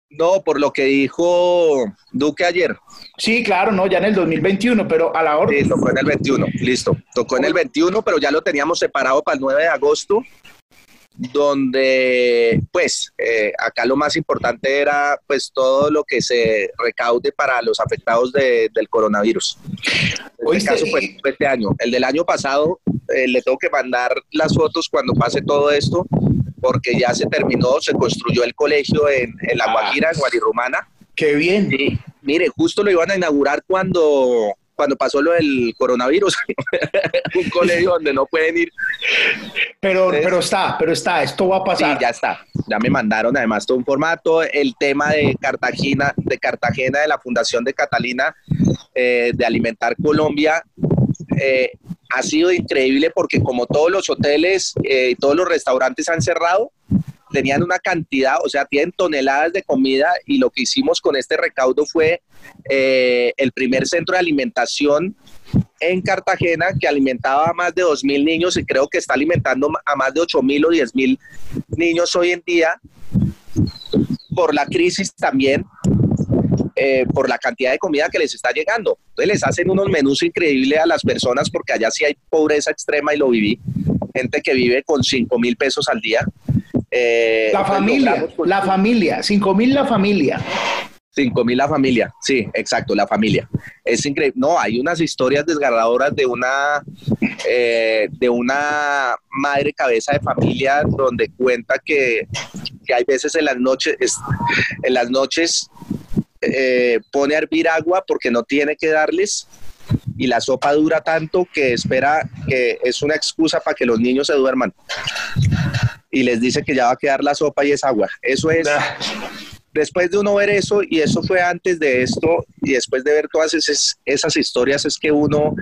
No, por lo que dijo Duque ayer.
Sí, claro, no, ya en el 2021, pero a la hora.
Sí, tocó en el 21, listo. Tocó en el 21, pero ya lo teníamos separado para el 9 de agosto, donde, pues, eh, acá lo más importante era, pues, todo lo que se recaude para los afectados del coronavirus. En este caso, pues, este año. El del año pasado, eh, le tengo que mandar las fotos cuando pase todo esto porque ya se terminó, se construyó el colegio en, La ah. Guajira, en Guarirrumana.
Qué bien.
Sí, mire, justo lo iban a inaugurar cuando, cuando pasó lo del coronavirus, un colegio donde no pueden ir.
Pero, pero está, pero está, esto va a pasar.
Sí, ya está. Ya me mandaron además todo un formato, el tema de Cartagena, de Cartagena, de la Fundación de Catalina, eh, de Alimentar Colombia. Eh, ha sido increíble porque como todos los hoteles eh, y todos los restaurantes han cerrado, tenían una cantidad, o sea, tienen toneladas de comida y lo que hicimos con este recaudo fue eh, el primer centro de alimentación en Cartagena que alimentaba a más de 2.000 niños y creo que está alimentando a más de 8.000 o 10.000 niños hoy en día por la crisis también eh, por la cantidad de comida que les está llegando. Entonces les hacen unos menús increíbles a las personas porque allá sí hay pobreza extrema y lo viví. Gente que vive con 5 mil pesos al día.
Eh, la familia, la familia, 5 mil la familia.
5 mil la familia, sí, exacto, la familia. Es increíble. No, hay unas historias desgarradoras de una, eh, de una madre cabeza de familia donde cuenta que, que hay veces en las noches, en las noches eh, pone a hervir agua porque no tiene que darles y la sopa dura tanto que espera que es una excusa para que los niños se duerman y les dice que ya va a quedar la sopa y es agua. Eso es después de uno ver eso, y eso fue antes de esto, y después de ver todas esas, esas, historias, es que uno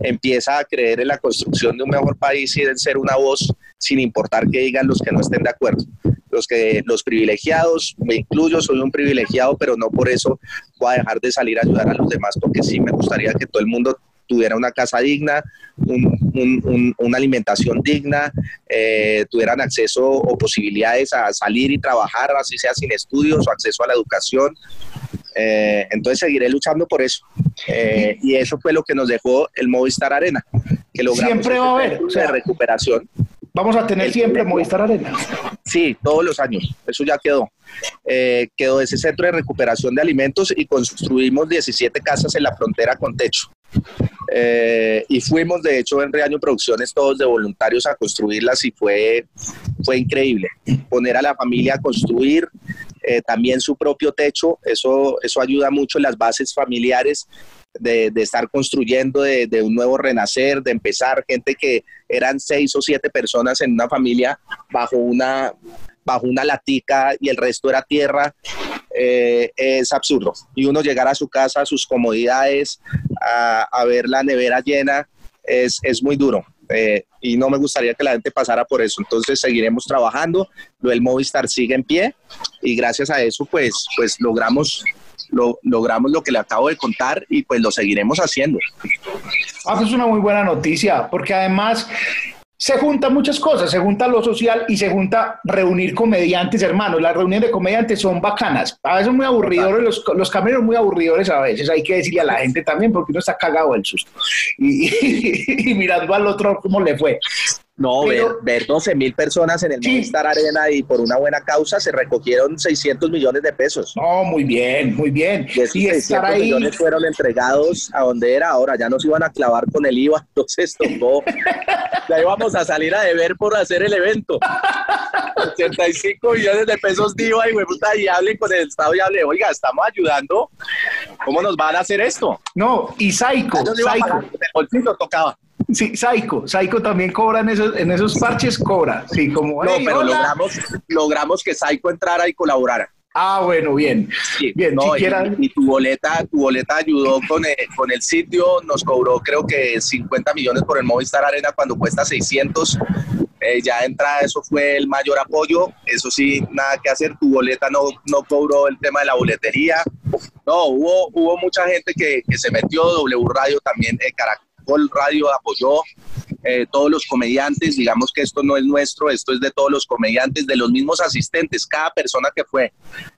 empieza a creer en la construcción de un mejor país y en ser una voz sin importar que digan los que no estén de acuerdo. Los, que, los privilegiados, me incluyo, soy un privilegiado, pero no por eso voy a dejar de salir a ayudar a los demás, porque sí me gustaría que todo el mundo tuviera una casa digna, una alimentación digna, eh, tuvieran acceso o posibilidades a salir y trabajar, así sea sin estudios o acceso a la educación. Eh, entonces seguiré luchando por eso. Eh, y eso fue lo que nos dejó el Movistar Arena, que logramos
Siempre va a haber,
o sea, recuperación.
Vamos a tener siempre Movistar Arena.
Sí, todos los años, eso ya quedó. quedó ese centro de recuperación de alimentos y construimos 17 casas en la frontera con techo. Eh, y fuimos, de hecho, en Reaño Producciones todos de voluntarios a construirlas y fue, fue increíble. Poner a la familia a construir eh, también su propio techo, eso, eso ayuda mucho en las bases familiares. De, de estar construyendo, de, de, un nuevo renacer, de empezar, gente que eran seis o siete personas en una familia bajo una, bajo una latica y el resto era tierra, eh, es absurdo. Y uno llegar a su casa, a sus comodidades, a, ver la nevera llena, es, es muy duro. Eh, y no me gustaría que la gente pasara por eso. Entonces seguiremos trabajando, lo del Movistar sigue en pie y gracias a eso pues, pues logramos, lo, logramos lo que le acabo de contar y pues lo seguiremos haciendo.
Ah, es una muy buena noticia porque además se juntan muchas cosas, se junta lo social y se junta reunir comediantes, hermanos. Las reuniones de comediantes son bacanas. A veces muy aburridores, los, los caminos muy aburridores a veces. Hay que decirle a la gente también porque uno está cagado del susto y, mirando al otro cómo le fue.
No, ver, 12 mil personas en el Movistar Arena y por una buena causa se recogieron 600 millones de pesos.
No, muy bien, muy bien.
Y esos 600 millones fueron entregados a donde era ahora, ya nos iban a clavar con el IVA, entonces tocó, ya íbamos a salir a deber por hacer el evento. 85 millones de pesos de IVA y, puta, y hablen con el Estado y hable, oiga, estamos ayudando, ¿cómo nos van a hacer esto?
No, y Saico, Saico.
El bolsillo tocaba.
Sí, Saico, Saico también cobra en esos, en esos parches, cobra. Sí, como.
No, pero logramos, logramos que Saico entrara y colaborara.
Ah, bueno, bien. bien
no, y, tu boleta, tu boleta ayudó con el, con el sitio, nos cobró creo que 50 millones por el Movistar Arena cuando cuesta 600. Eh, ya entra, eso fue el mayor apoyo. Eso sí, nada que hacer. Tu boleta no, no cobró el tema de la boletería. No, hubo, hubo mucha gente que, que se metió. W Radio también, eh, Caracol Radio apoyó. Eh, todos los comediantes, digamos que esto no es nuestro, esto es de todos los comediantes, de los mismos asistentes, cada persona que fue,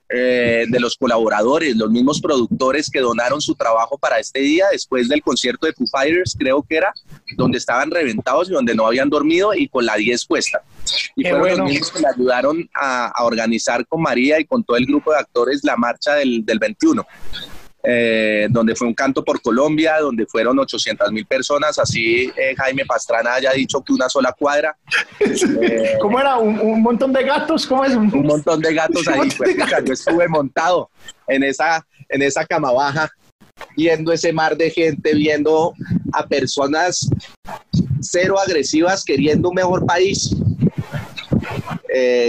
eh, de los colaboradores, los mismos productores que donaron su trabajo para este día después del concierto de Foo Fighters, creo que era, donde estaban reventados y donde no habían dormido y con la 10 puesta. Y fueron los mismos que le ayudaron a, organizar con María y con todo el grupo de actores la marcha del, del 21. Eh, donde fue un canto por Colombia, donde fueron 800 mil personas, así eh, Jaime Pastrana haya dicho que una sola cuadra.
Eh, ¿Cómo era? ¿Un, montón de gatos? ¿Cómo es?
Un, montón de gatos ahí. Yo estuve montado en esa, en esa cama baja, viendo ese mar de gente, viendo a personas cero agresivas, queriendo un mejor país,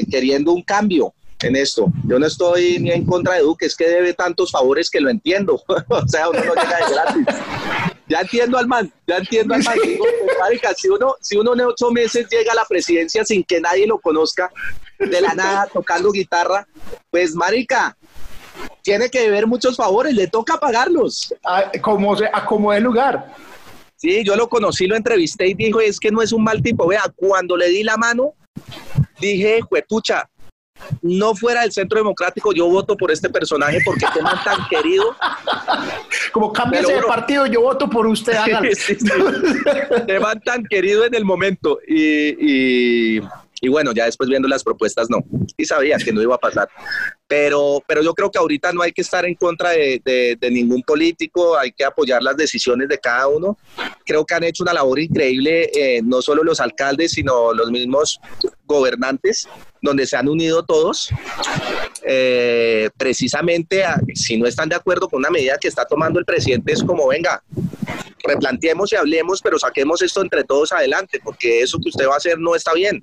queriendo un cambio en esto. Yo no estoy ni en contra de Duque, es que debe tantos favores que lo entiendo. o sea, uno no llega de gratis. Ya entiendo al man, ya entiendo al man. Pues, si uno, si uno en ocho meses llega a la presidencia sin que nadie lo conozca, de la nada, tocando guitarra, pues, marica, tiene que deber muchos favores, le toca pagarlos.
A, como, a como de lugar.
Sí, yo lo conocí, lo entrevisté y dijo, es que no es un mal tipo. Vea, cuando le di la mano, dije, pucha, no fuera del centro democrático, yo voto por este personaje porque qué man tan querido.
Como cámbiese de partido, yo voto por usted.
sí, tan querido en el momento. Y, y, bueno, ya después viendo las propuestas, no. Y sabía que no iba a pasar. Pero, pero yo creo que ahorita no hay que estar en contra de, de, ningún político, hay que apoyar las decisiones de cada uno. Creo que han hecho una labor increíble, eh, no solo los alcaldes, sino los mismos gobernantes donde se han unido todos, eh, precisamente si no están de acuerdo con una medida que está tomando el presidente, es como, venga, replanteemos y hablemos, pero saquemos esto entre todos adelante, porque eso que usted va a hacer no está bien.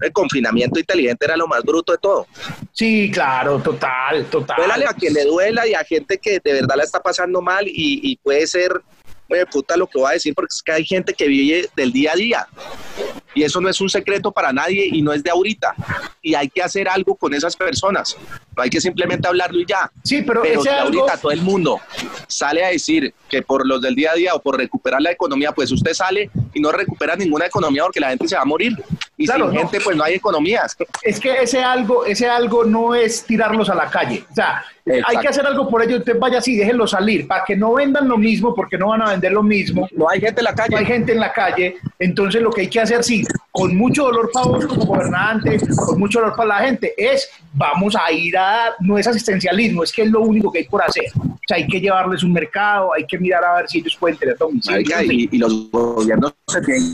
El confinamiento inteligente era lo más bruto de todo.
Sí, claro, total, total.
Duélale a quien le duela y a gente que de verdad la está pasando mal y, y puede ser oye, puta, lo que voy a decir, porque es que hay gente que vive del día a día. Y eso no es un secreto para nadie y no es de ahorita. Y hay que hacer algo con esas personas. No hay que simplemente hablarlo y ya.
Sí, pero, pero
ese ahorita todo el mundo sale a decir que por los del día a día o por recuperar la economía, pues usted sale y no recupera ninguna economía porque la gente se va a morir. Y sin gente, pues no hay economías.
Es que ese algo, ese algo no es tirarlos a la calle. O sea, hay que hacer algo por ellos. Usted vaya así, déjenlo salir para que no vendan lo mismo, porque no van a vender lo mismo.
No hay gente en la calle.
No hay gente en la calle. Entonces, lo que hay que hacer, sí, con mucho dolor para vos como gobernante, con mucho dolor para la gente, es vamos a ir a. No es asistencialismo, es que es lo único que hay por hacer. O sea, hay que llevarles un mercado, hay que mirar a ver si ellos pueden tener domicilio.
Y, y los gobiernos se tienen.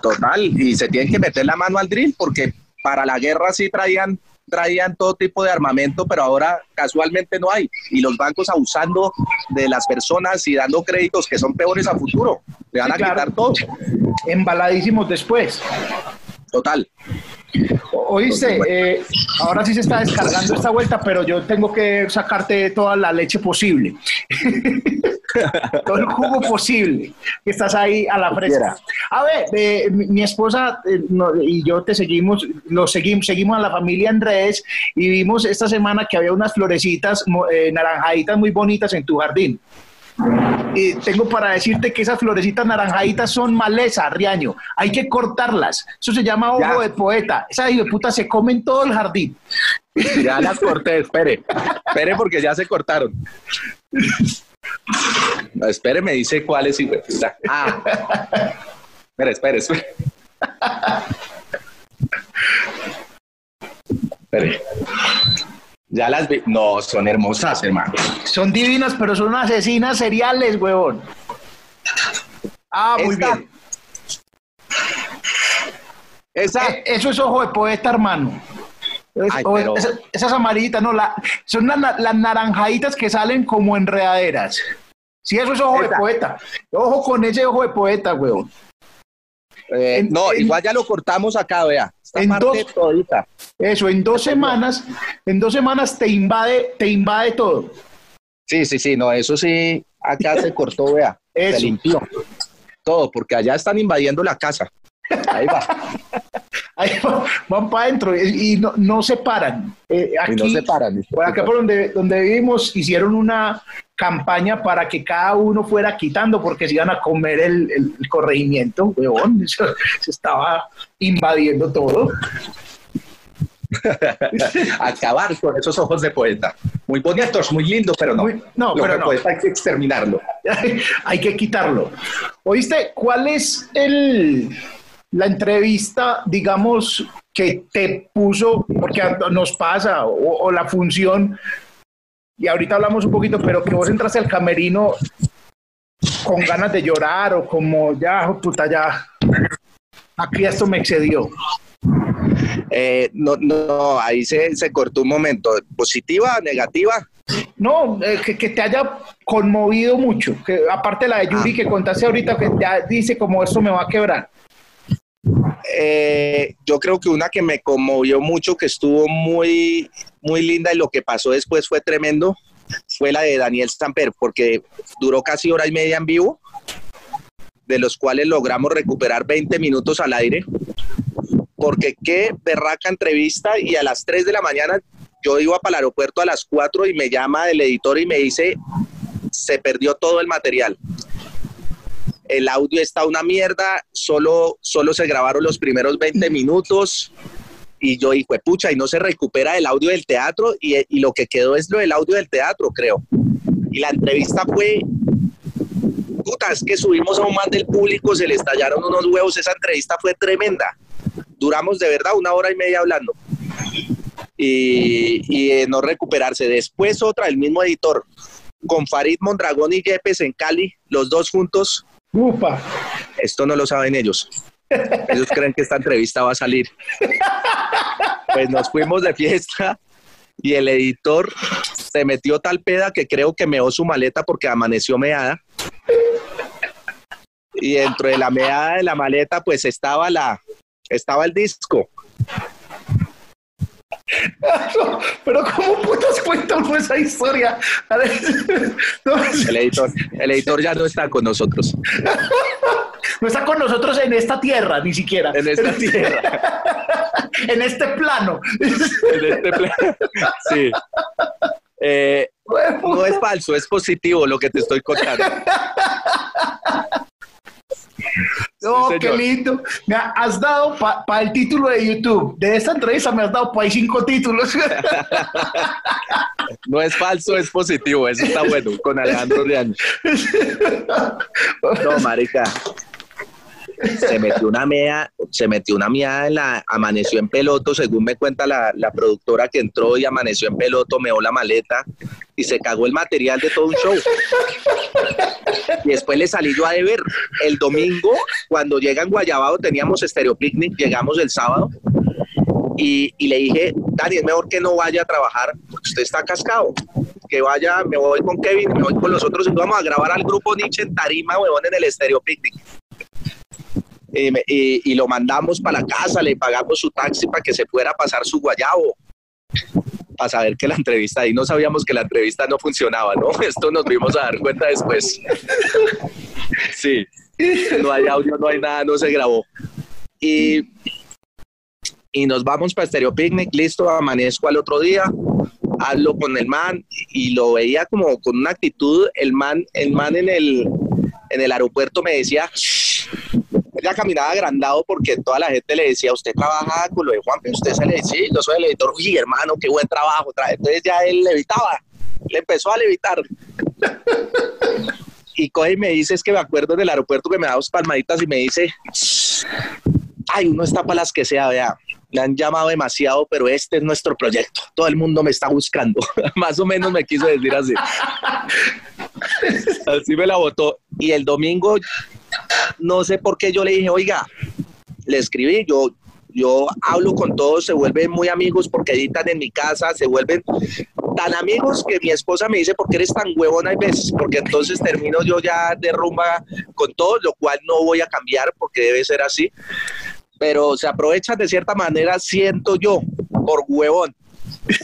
Total, y se tienen que meter la mano al drill porque para la guerra sí traían traían todo tipo de armamento, pero ahora casualmente no hay. Y los bancos abusando de las personas y dando créditos que son peores a futuro. Le van a quitar todo.
Embaladísimos después.
Total.
Oíste, eh, ahora sí se está descargando esta vuelta, pero yo tengo que sacarte toda la leche posible. todo el jugo posible que estás ahí a la fresca. A ver, eh, mi, esposa eh, y yo te seguimos, lo seguimos, seguimos a la familia Andrés y vimos esta semana que había unas florecitas naranjaditas muy bonitas en tu jardín. Y tengo para decirte que esas florecitas naranjaditas son maleza, Riaño. Hay que cortarlas. Eso se llama ojo de poeta. Esa de puta se comen todo el jardín.
Ya las corté, espere. Espere porque ya se cortaron. No, espere, me dice cuál es. Ah. espere, espere, espere. espere. Ya las vi. No, son hermosas, hermano.
Son divinas, pero son asesinas seriales, huevón. Ah, muy bien. Esa. Eh, eso es ojo de poeta, hermano. esas, amarillitas, no, la, son las naranjaditas que salen como enredaderas. Sí, eso es ojo de poeta. Ojo con ese ojo de poeta, huevón.
Eh, no, igual ya lo cortamos acá, vea. en dos,
Eso, en dos semanas, en dos semanas te invade, te invade todo.
Sí, sí, sí, no, eso sí, acá se cortó, vea. Se limpió. Todo, porque allá están invadiendo la casa. Ahí va.
Ahí van, para adentro y, no, no, se paran.
Eh, aquí, no se paran.
Por acá por donde, donde vivimos hicieron una campaña para que cada uno fuera quitando porque se iban a comer el, corregimiento, weón. Se, estaba invadiendo todo.
Acabar con esos ojos de poeta. Muy bonitos, muy lindos, pero no.
no, pero no.
hay que exterminarlo.
hay que quitarlo. ¿Oíste? ¿Cuál es el la entrevista, digamos, que te puso, porque nos pasa, o, la función, y ahorita hablamos un poquito, pero que vos entraste al camerino con ganas de llorar o como ya, puta, ya, aquí esto me excedió.
Eh, no, no, ahí se, se, cortó un momento. ¿Positiva, negativa?
No, eh, que, te haya conmovido mucho. Que, aparte la de Yuri ah. que contaste ahorita, que ya dice como esto me va a quebrar.
Eh, yo creo que una que me conmovió mucho, que estuvo muy, muy linda y lo que pasó después fue tremendo, fue la de Daniel Stamper, porque duró casi hora y media en vivo, de los cuales logramos recuperar 20 minutos al aire, porque qué berraca entrevista y a las 3 de la mañana yo iba para el aeropuerto a las 4 y me llama el editor y me dice, se perdió todo el material el audio está una mierda, solo, solo se grabaron los primeros 20 minutos y yo dije, pucha, y no se recupera el audio del teatro y, y, lo que quedó es lo del audio del teatro, creo. Y la entrevista fue, puta, es que subimos a un man del público, se le estallaron unos huevos, esa entrevista fue tremenda. Duramos de verdad una hora y media hablando. Y, y no recuperarse. Después otra, el mismo editor, con Farid Mondragón y Yepes en Cali, los dos juntos,
Upa.
Esto no lo saben ellos. Ellos creen que esta entrevista va a salir. Pues nos fuimos de fiesta y el editor se metió tal peda que creo que meó su maleta porque amaneció meada. Y dentro de la meada de la maleta pues estaba la estaba el disco.
pero ¿cómo putas cuentan esa historia?
el, editor, el editor ya no está con nosotros.
No está con nosotros en esta tierra, ni siquiera.
En esta tierra.
en este plano.
En este plano. Sí. Eh, no es falso, es positivo lo que te estoy contando.
Oh, qué lindo. Me has dado para el título de YouTube. De esta entrevista me has dado para cinco títulos.
No es falso, es positivo. Eso está bueno con Alejandro Riaño. No, marica se metió una mea, se metió una mea en la, amaneció en peloto, según me cuenta la, la, productora que entró y amaneció en peloto, meó la maleta y se cagó el material de todo un show. Y después le salí yo a deber. El domingo, cuando llega en Guayabado, teníamos Stereo Picnic, llegamos el sábado y, y, le dije, Dani, es mejor que no vaya a trabajar, porque usted está cascado. Que vaya, me voy con Kevin, me voy con los otros y vamos a grabar al grupo Nietzsche en Tarima, huevón, en el Stereo Picnic y, lo mandamos para la casa, le pagamos su taxi para que se pudiera pasar su guayabo para saber que la entrevista, y no sabíamos que la entrevista no funcionaba, ¿no? Esto nos vimos a dar cuenta después. Sí, no hay audio, no hay nada, no se grabó. Y, y nos vamos para Stereo Picnic, listo, amanezco al otro día, hablo con el man y lo veía como con una actitud, el man, el man en el, en el aeropuerto me decía, ya caminaba agrandado porque toda la gente le decía, usted trabaja con lo de Juan, usted se le decía, yo soy el editor, uy hermano, qué buen trabajo, entonces ya él levitaba, le empezó a levitar. y coge y me dice, es que me acuerdo del aeropuerto que me da dos palmaditas y me dice, ay, uno está para las que sea, vea, me han llamado demasiado, pero este es nuestro proyecto, todo el mundo me está buscando, más o menos me quiso decir así. así me la votó. Y el domingo, no sé por qué yo le dije, oiga, le escribí, yo, yo hablo con todos, se vuelven muy amigos porque editan en mi casa, se vuelven tan amigos que mi esposa me dice, ¿por qué eres tan huevón hay veces? Porque entonces termino yo ya de rumba con todos, lo cual no voy a cambiar porque debe ser así. Pero se aprovechan de cierta manera, siento yo, por huevón.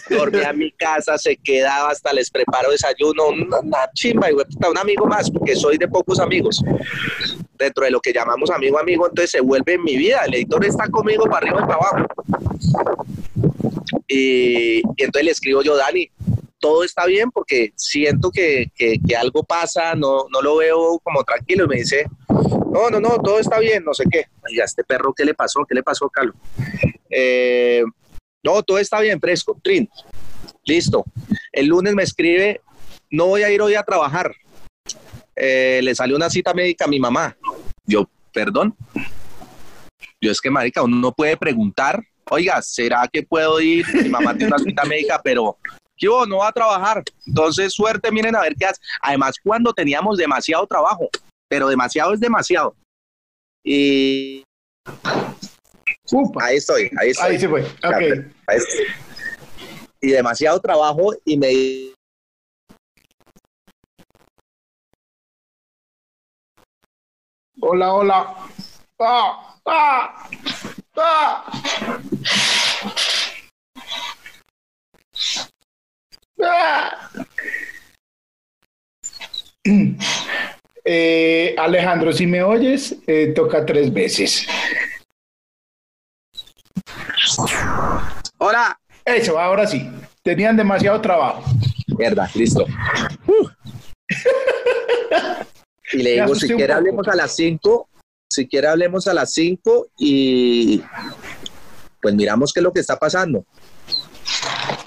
Dormía en mi casa, se quedaba hasta les preparo desayuno, una, chimba, y un amigo más, porque soy de pocos amigos dentro de lo que llamamos amigo amigo, entonces se vuelve en mi vida. El editor está conmigo para arriba y para abajo. Y, entonces le escribo yo, Dani, todo está bien porque siento que, que, algo pasa, no, no lo veo como tranquilo. Y me dice, no, no, no, todo está bien, no sé qué. Y a este perro, ¿qué le pasó? ¿Qué le pasó, Carlos? Eh, no, todo está bien, fresco, Trin. Listo. El lunes me escribe, no voy a ir hoy a trabajar. Eh, le salió una cita médica a mi mamá. Yo, perdón. Yo es que, marica, uno no puede preguntar, oiga, ¿será que puedo ir? Mi mamá tiene una cita médica, pero ¿qué No va a trabajar. Entonces, suerte, miren a ver qué hace. Además, cuando teníamos demasiado trabajo, pero demasiado es demasiado. Y... ahí estoy, ahí estoy.
Ahí se fue, ok.
Y demasiado trabajo y me
Hola, hola. Ah, ah, ah. Eh, Alejandro, si me oyes, eh, toca tres veces.
Hola.
Eso, ahora sí. Tenían demasiado trabajo.
Mierda, listo. Y le digo, si quiere hablemos a las 5, si quiere hablemos a las 5 y pues miramos qué es lo que está pasando.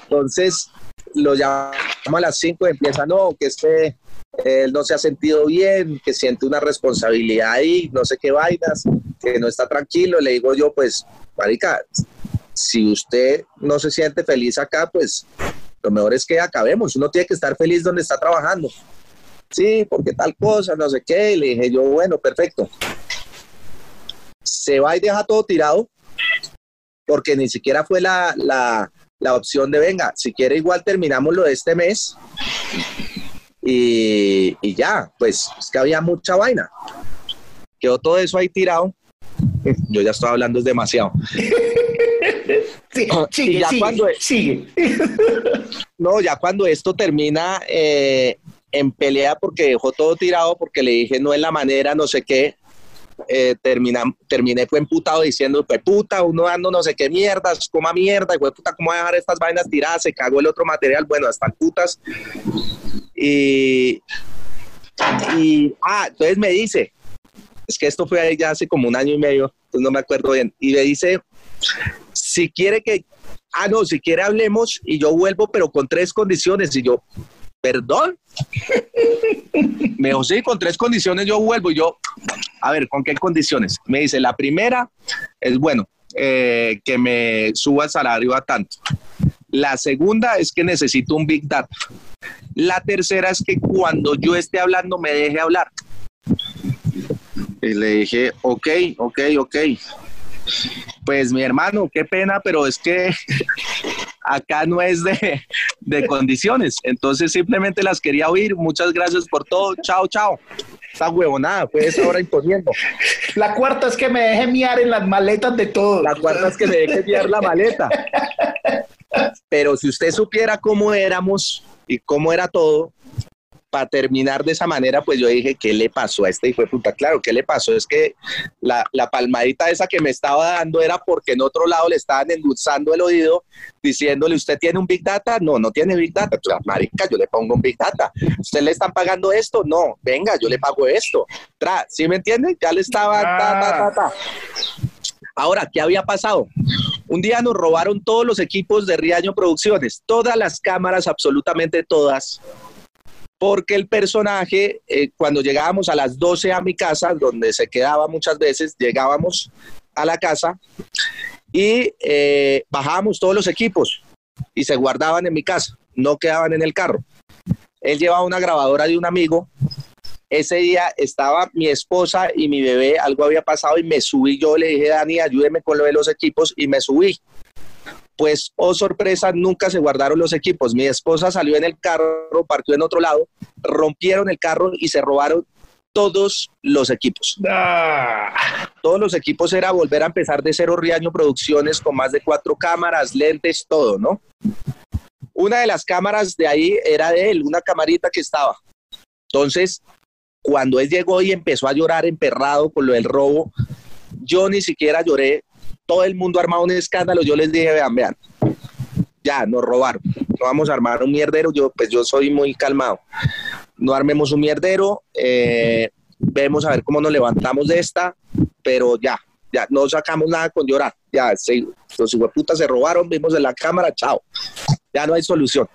Entonces, lo llamo a las 5 y empieza, no, que este, él no se ha sentido bien, que siente una responsabilidad ahí, no sé qué vainas, que no está tranquilo. Le digo yo, pues, marica, si usted no se siente feliz acá, pues lo mejor es que acabemos. Uno tiene que estar feliz donde está trabajando sí, porque tal cosa, no sé qué. le dije yo, bueno, perfecto. Se va y deja todo tirado, porque ni siquiera fue la, la, la opción de, venga, si quiere igual terminamos lo de este mes. Y, y ya, pues es que había mucha vaina. Quedó todo eso ahí tirado. Yo ya estoy hablando es demasiado.
Sí, sigue, sigue, cuando, sigue.
No, ya cuando esto termina, eh, en pelea porque dejó todo tirado, porque le dije no es la manera, no sé qué. Eh, termina, terminé fue emputado diciendo, pues puta, uno dando no sé qué mierdas, coma mierda, y puta, ¿cómo voy a dejar estas vainas tiradas? Se cagó el otro material, bueno, hasta putas. Y, y, ah, entonces me dice, es que esto fue ya hace como un año y medio, entonces no me acuerdo bien, y me dice, si quiere que, ah, no, si quiere hablemos y yo vuelvo, pero con tres condiciones, y yo, perdón. Me dijo, sí, con tres condiciones yo vuelvo. Y yo, a ver, ¿con qué condiciones? Me dice, la primera es, bueno, eh, que me suba el salario a tanto. La segunda es que necesito un Big Data. La tercera es que cuando yo esté hablando me deje hablar. Y le dije, ok, ok, ok. Pues mi hermano, qué pena, pero es que acá no es de, de condiciones. Entonces simplemente las quería oír. Muchas gracias por todo. Chao, chao. Esta huevonada fue esa hora imponiendo.
La cuarta es que me deje miar en las maletas de todo.
La cuarta es que me deje miar la maleta. Pero si usted supiera cómo éramos y cómo era todo, para terminar de esa manera, pues yo dije, ¿qué le pasó a este hijo de puta? Claro, ¿qué le pasó? Es que la, la, palmadita esa que me estaba dando era porque en otro lado le estaban endulzando el oído, diciéndole, ¿usted tiene un Big Data? No, no tiene Big Data. Pues, marica, yo le pongo un Big Data. ¿Usted le están pagando esto? No, venga, yo le pago esto. Tra, ¿Sí me entiende? Ya le estaba... Ah. Ahora, ¿qué había pasado? Un día nos robaron todos los equipos de Riaño Producciones, todas las cámaras, absolutamente todas porque el personaje, eh, cuando llegábamos a las 12 a mi casa, donde se quedaba muchas veces, llegábamos a la casa y eh, bajábamos todos los equipos y se guardaban en mi casa, no quedaban en el carro. Él llevaba una grabadora de un amigo. Ese día estaba mi esposa y mi bebé, algo había pasado y me subí. Yo le dije, Dani, ayúdeme con lo de los equipos y me subí pues, oh sorpresa, nunca se guardaron los equipos. Mi esposa salió en el carro, partió en otro lado, rompieron el carro y se robaron todos los equipos. Ah. Todos los equipos era volver a empezar de cero Riaño Producciones con más de cuatro cámaras, lentes, todo, ¿no? Una de las cámaras de ahí era de él, una camarita que estaba. Entonces, cuando él llegó y empezó a llorar emperrado con lo del robo, yo ni siquiera lloré, todo el mundo armado un escándalo, yo les dije, vean, vean, ya, nos robaron, no vamos a armar un mierdero, yo pues yo soy muy calmado, no armemos un mierdero, eh, vemos a ver cómo nos levantamos de esta, pero ya, ya, no sacamos nada con llorar, ya, se, los putas se robaron, vimos en la cámara, chao, ya no hay solución.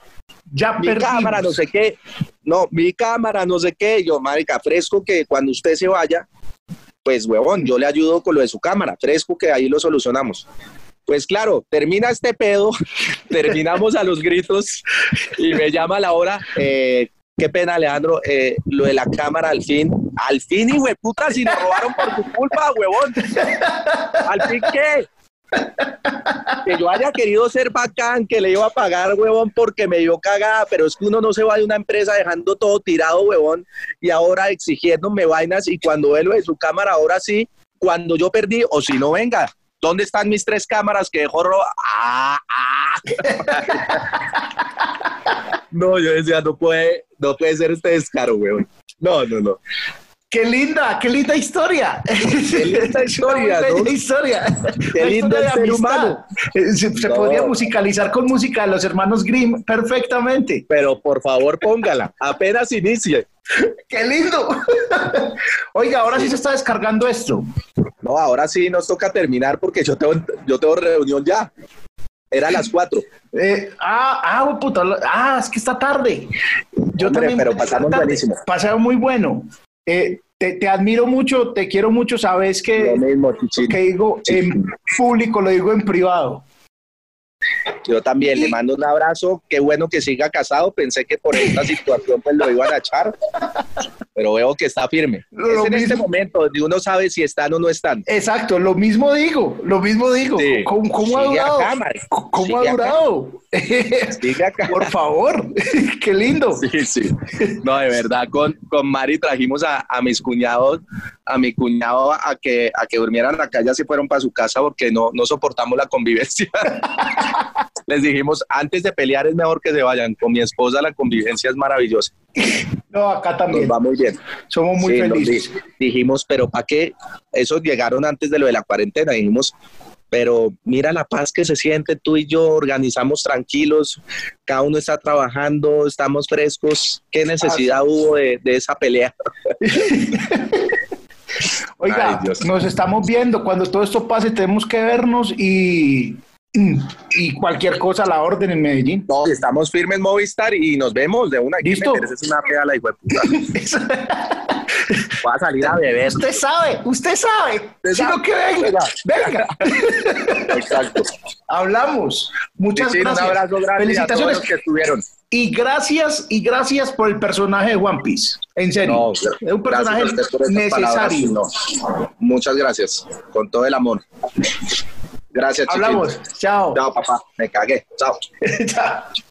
Ya
mi cámara, no sé qué, no, mi cámara, no sé qué, yo, marica, fresco que cuando usted se vaya, pues huevón, yo le ayudo con lo de su cámara, fresco que ahí lo solucionamos. Pues claro, termina este pedo, terminamos a los gritos y me llama la hora. Eh, qué pena, Alejandro, eh, lo de la cámara al fin. Al fin, y puta, si nos robaron por tu culpa, huevón. ¿Al fin qué? Que yo haya querido ser bacán, que le iba a pagar, huevón, porque me dio cagada, pero es que uno no se va de una empresa dejando todo tirado, huevón, y ahora exigiéndome vainas y cuando ve lo de su cámara, ahora sí, cuando yo perdí, o si no, venga, ¿dónde están mis tres cámaras que dejó ah, ah. no, yo decía, no puede, no puede ser este descaro, huevón. No, no, no.
Qué linda, qué linda historia.
Qué linda historia.
¿no? historia.
Qué lindo el ser humano.
Eh, se, podría musicalizar con música de los hermanos Grimm perfectamente.
Pero por favor, póngala. Apenas inicie.
¡Qué lindo! Oiga, ahora sí se está descargando esto.
No, ahora sí nos toca terminar porque yo tengo, yo tengo reunión ya. Era a las cuatro.
Eh, ah, ah, puta, ah, es que está tarde.
Yo también. Pero pasamos buenísimo.
Pasado muy bueno. Eh, te, admiro mucho, te quiero mucho, sabes que
lo
que digo en público lo digo en privado.
Yo también le mando un abrazo. Qué bueno que siga casado. Pensé que por esta situación pues lo iban a echar, pero veo que está firme. es en este momento donde uno sabe si están o no están.
Exacto, lo mismo digo, lo mismo digo. ¿Cómo, ha durado? ¿Cómo ha durado? Por favor, qué lindo.
Sí, sí. No, de verdad, con, con Mari trajimos a, a mis cuñados, a mi cuñado a que, a que durmieran acá, ya se fueron para su casa porque no, no soportamos la convivencia. Les dijimos, antes de pelear es mejor que se vayan. Con mi esposa la convivencia es maravillosa.
No, acá también.
va muy bien.
Somos muy felices.
Dijimos, pero ¿para qué? Esos llegaron antes de lo de la cuarentena. Dijimos, pero mira la paz que se siente, tú y yo organizamos tranquilos, cada uno está trabajando, estamos frescos, ¿qué necesidad hubo de, esa pelea?
Oiga, nos estamos viendo, cuando todo esto pase tenemos que vernos y y cualquier cosa a la orden en Medellín.
No, estamos firmes en Movistar y nos vemos de una.
¿Listo?
Es una pega la hijo de puta. Va a salir a beber.
Usted sabe, usted sabe. Sino que venga, venga.
Exacto.
Hablamos. Muchas gracias.
Un abrazo grande Felicitaciones. A todos los que estuvieron.
Y gracias, y gracias por el personaje de One Piece. En serio. es un personaje necesario.
Muchas gracias. Con todo el amor. Gracias,
Hablamos. Chao.
Chao, papá. Me cagué. Chao. Chao.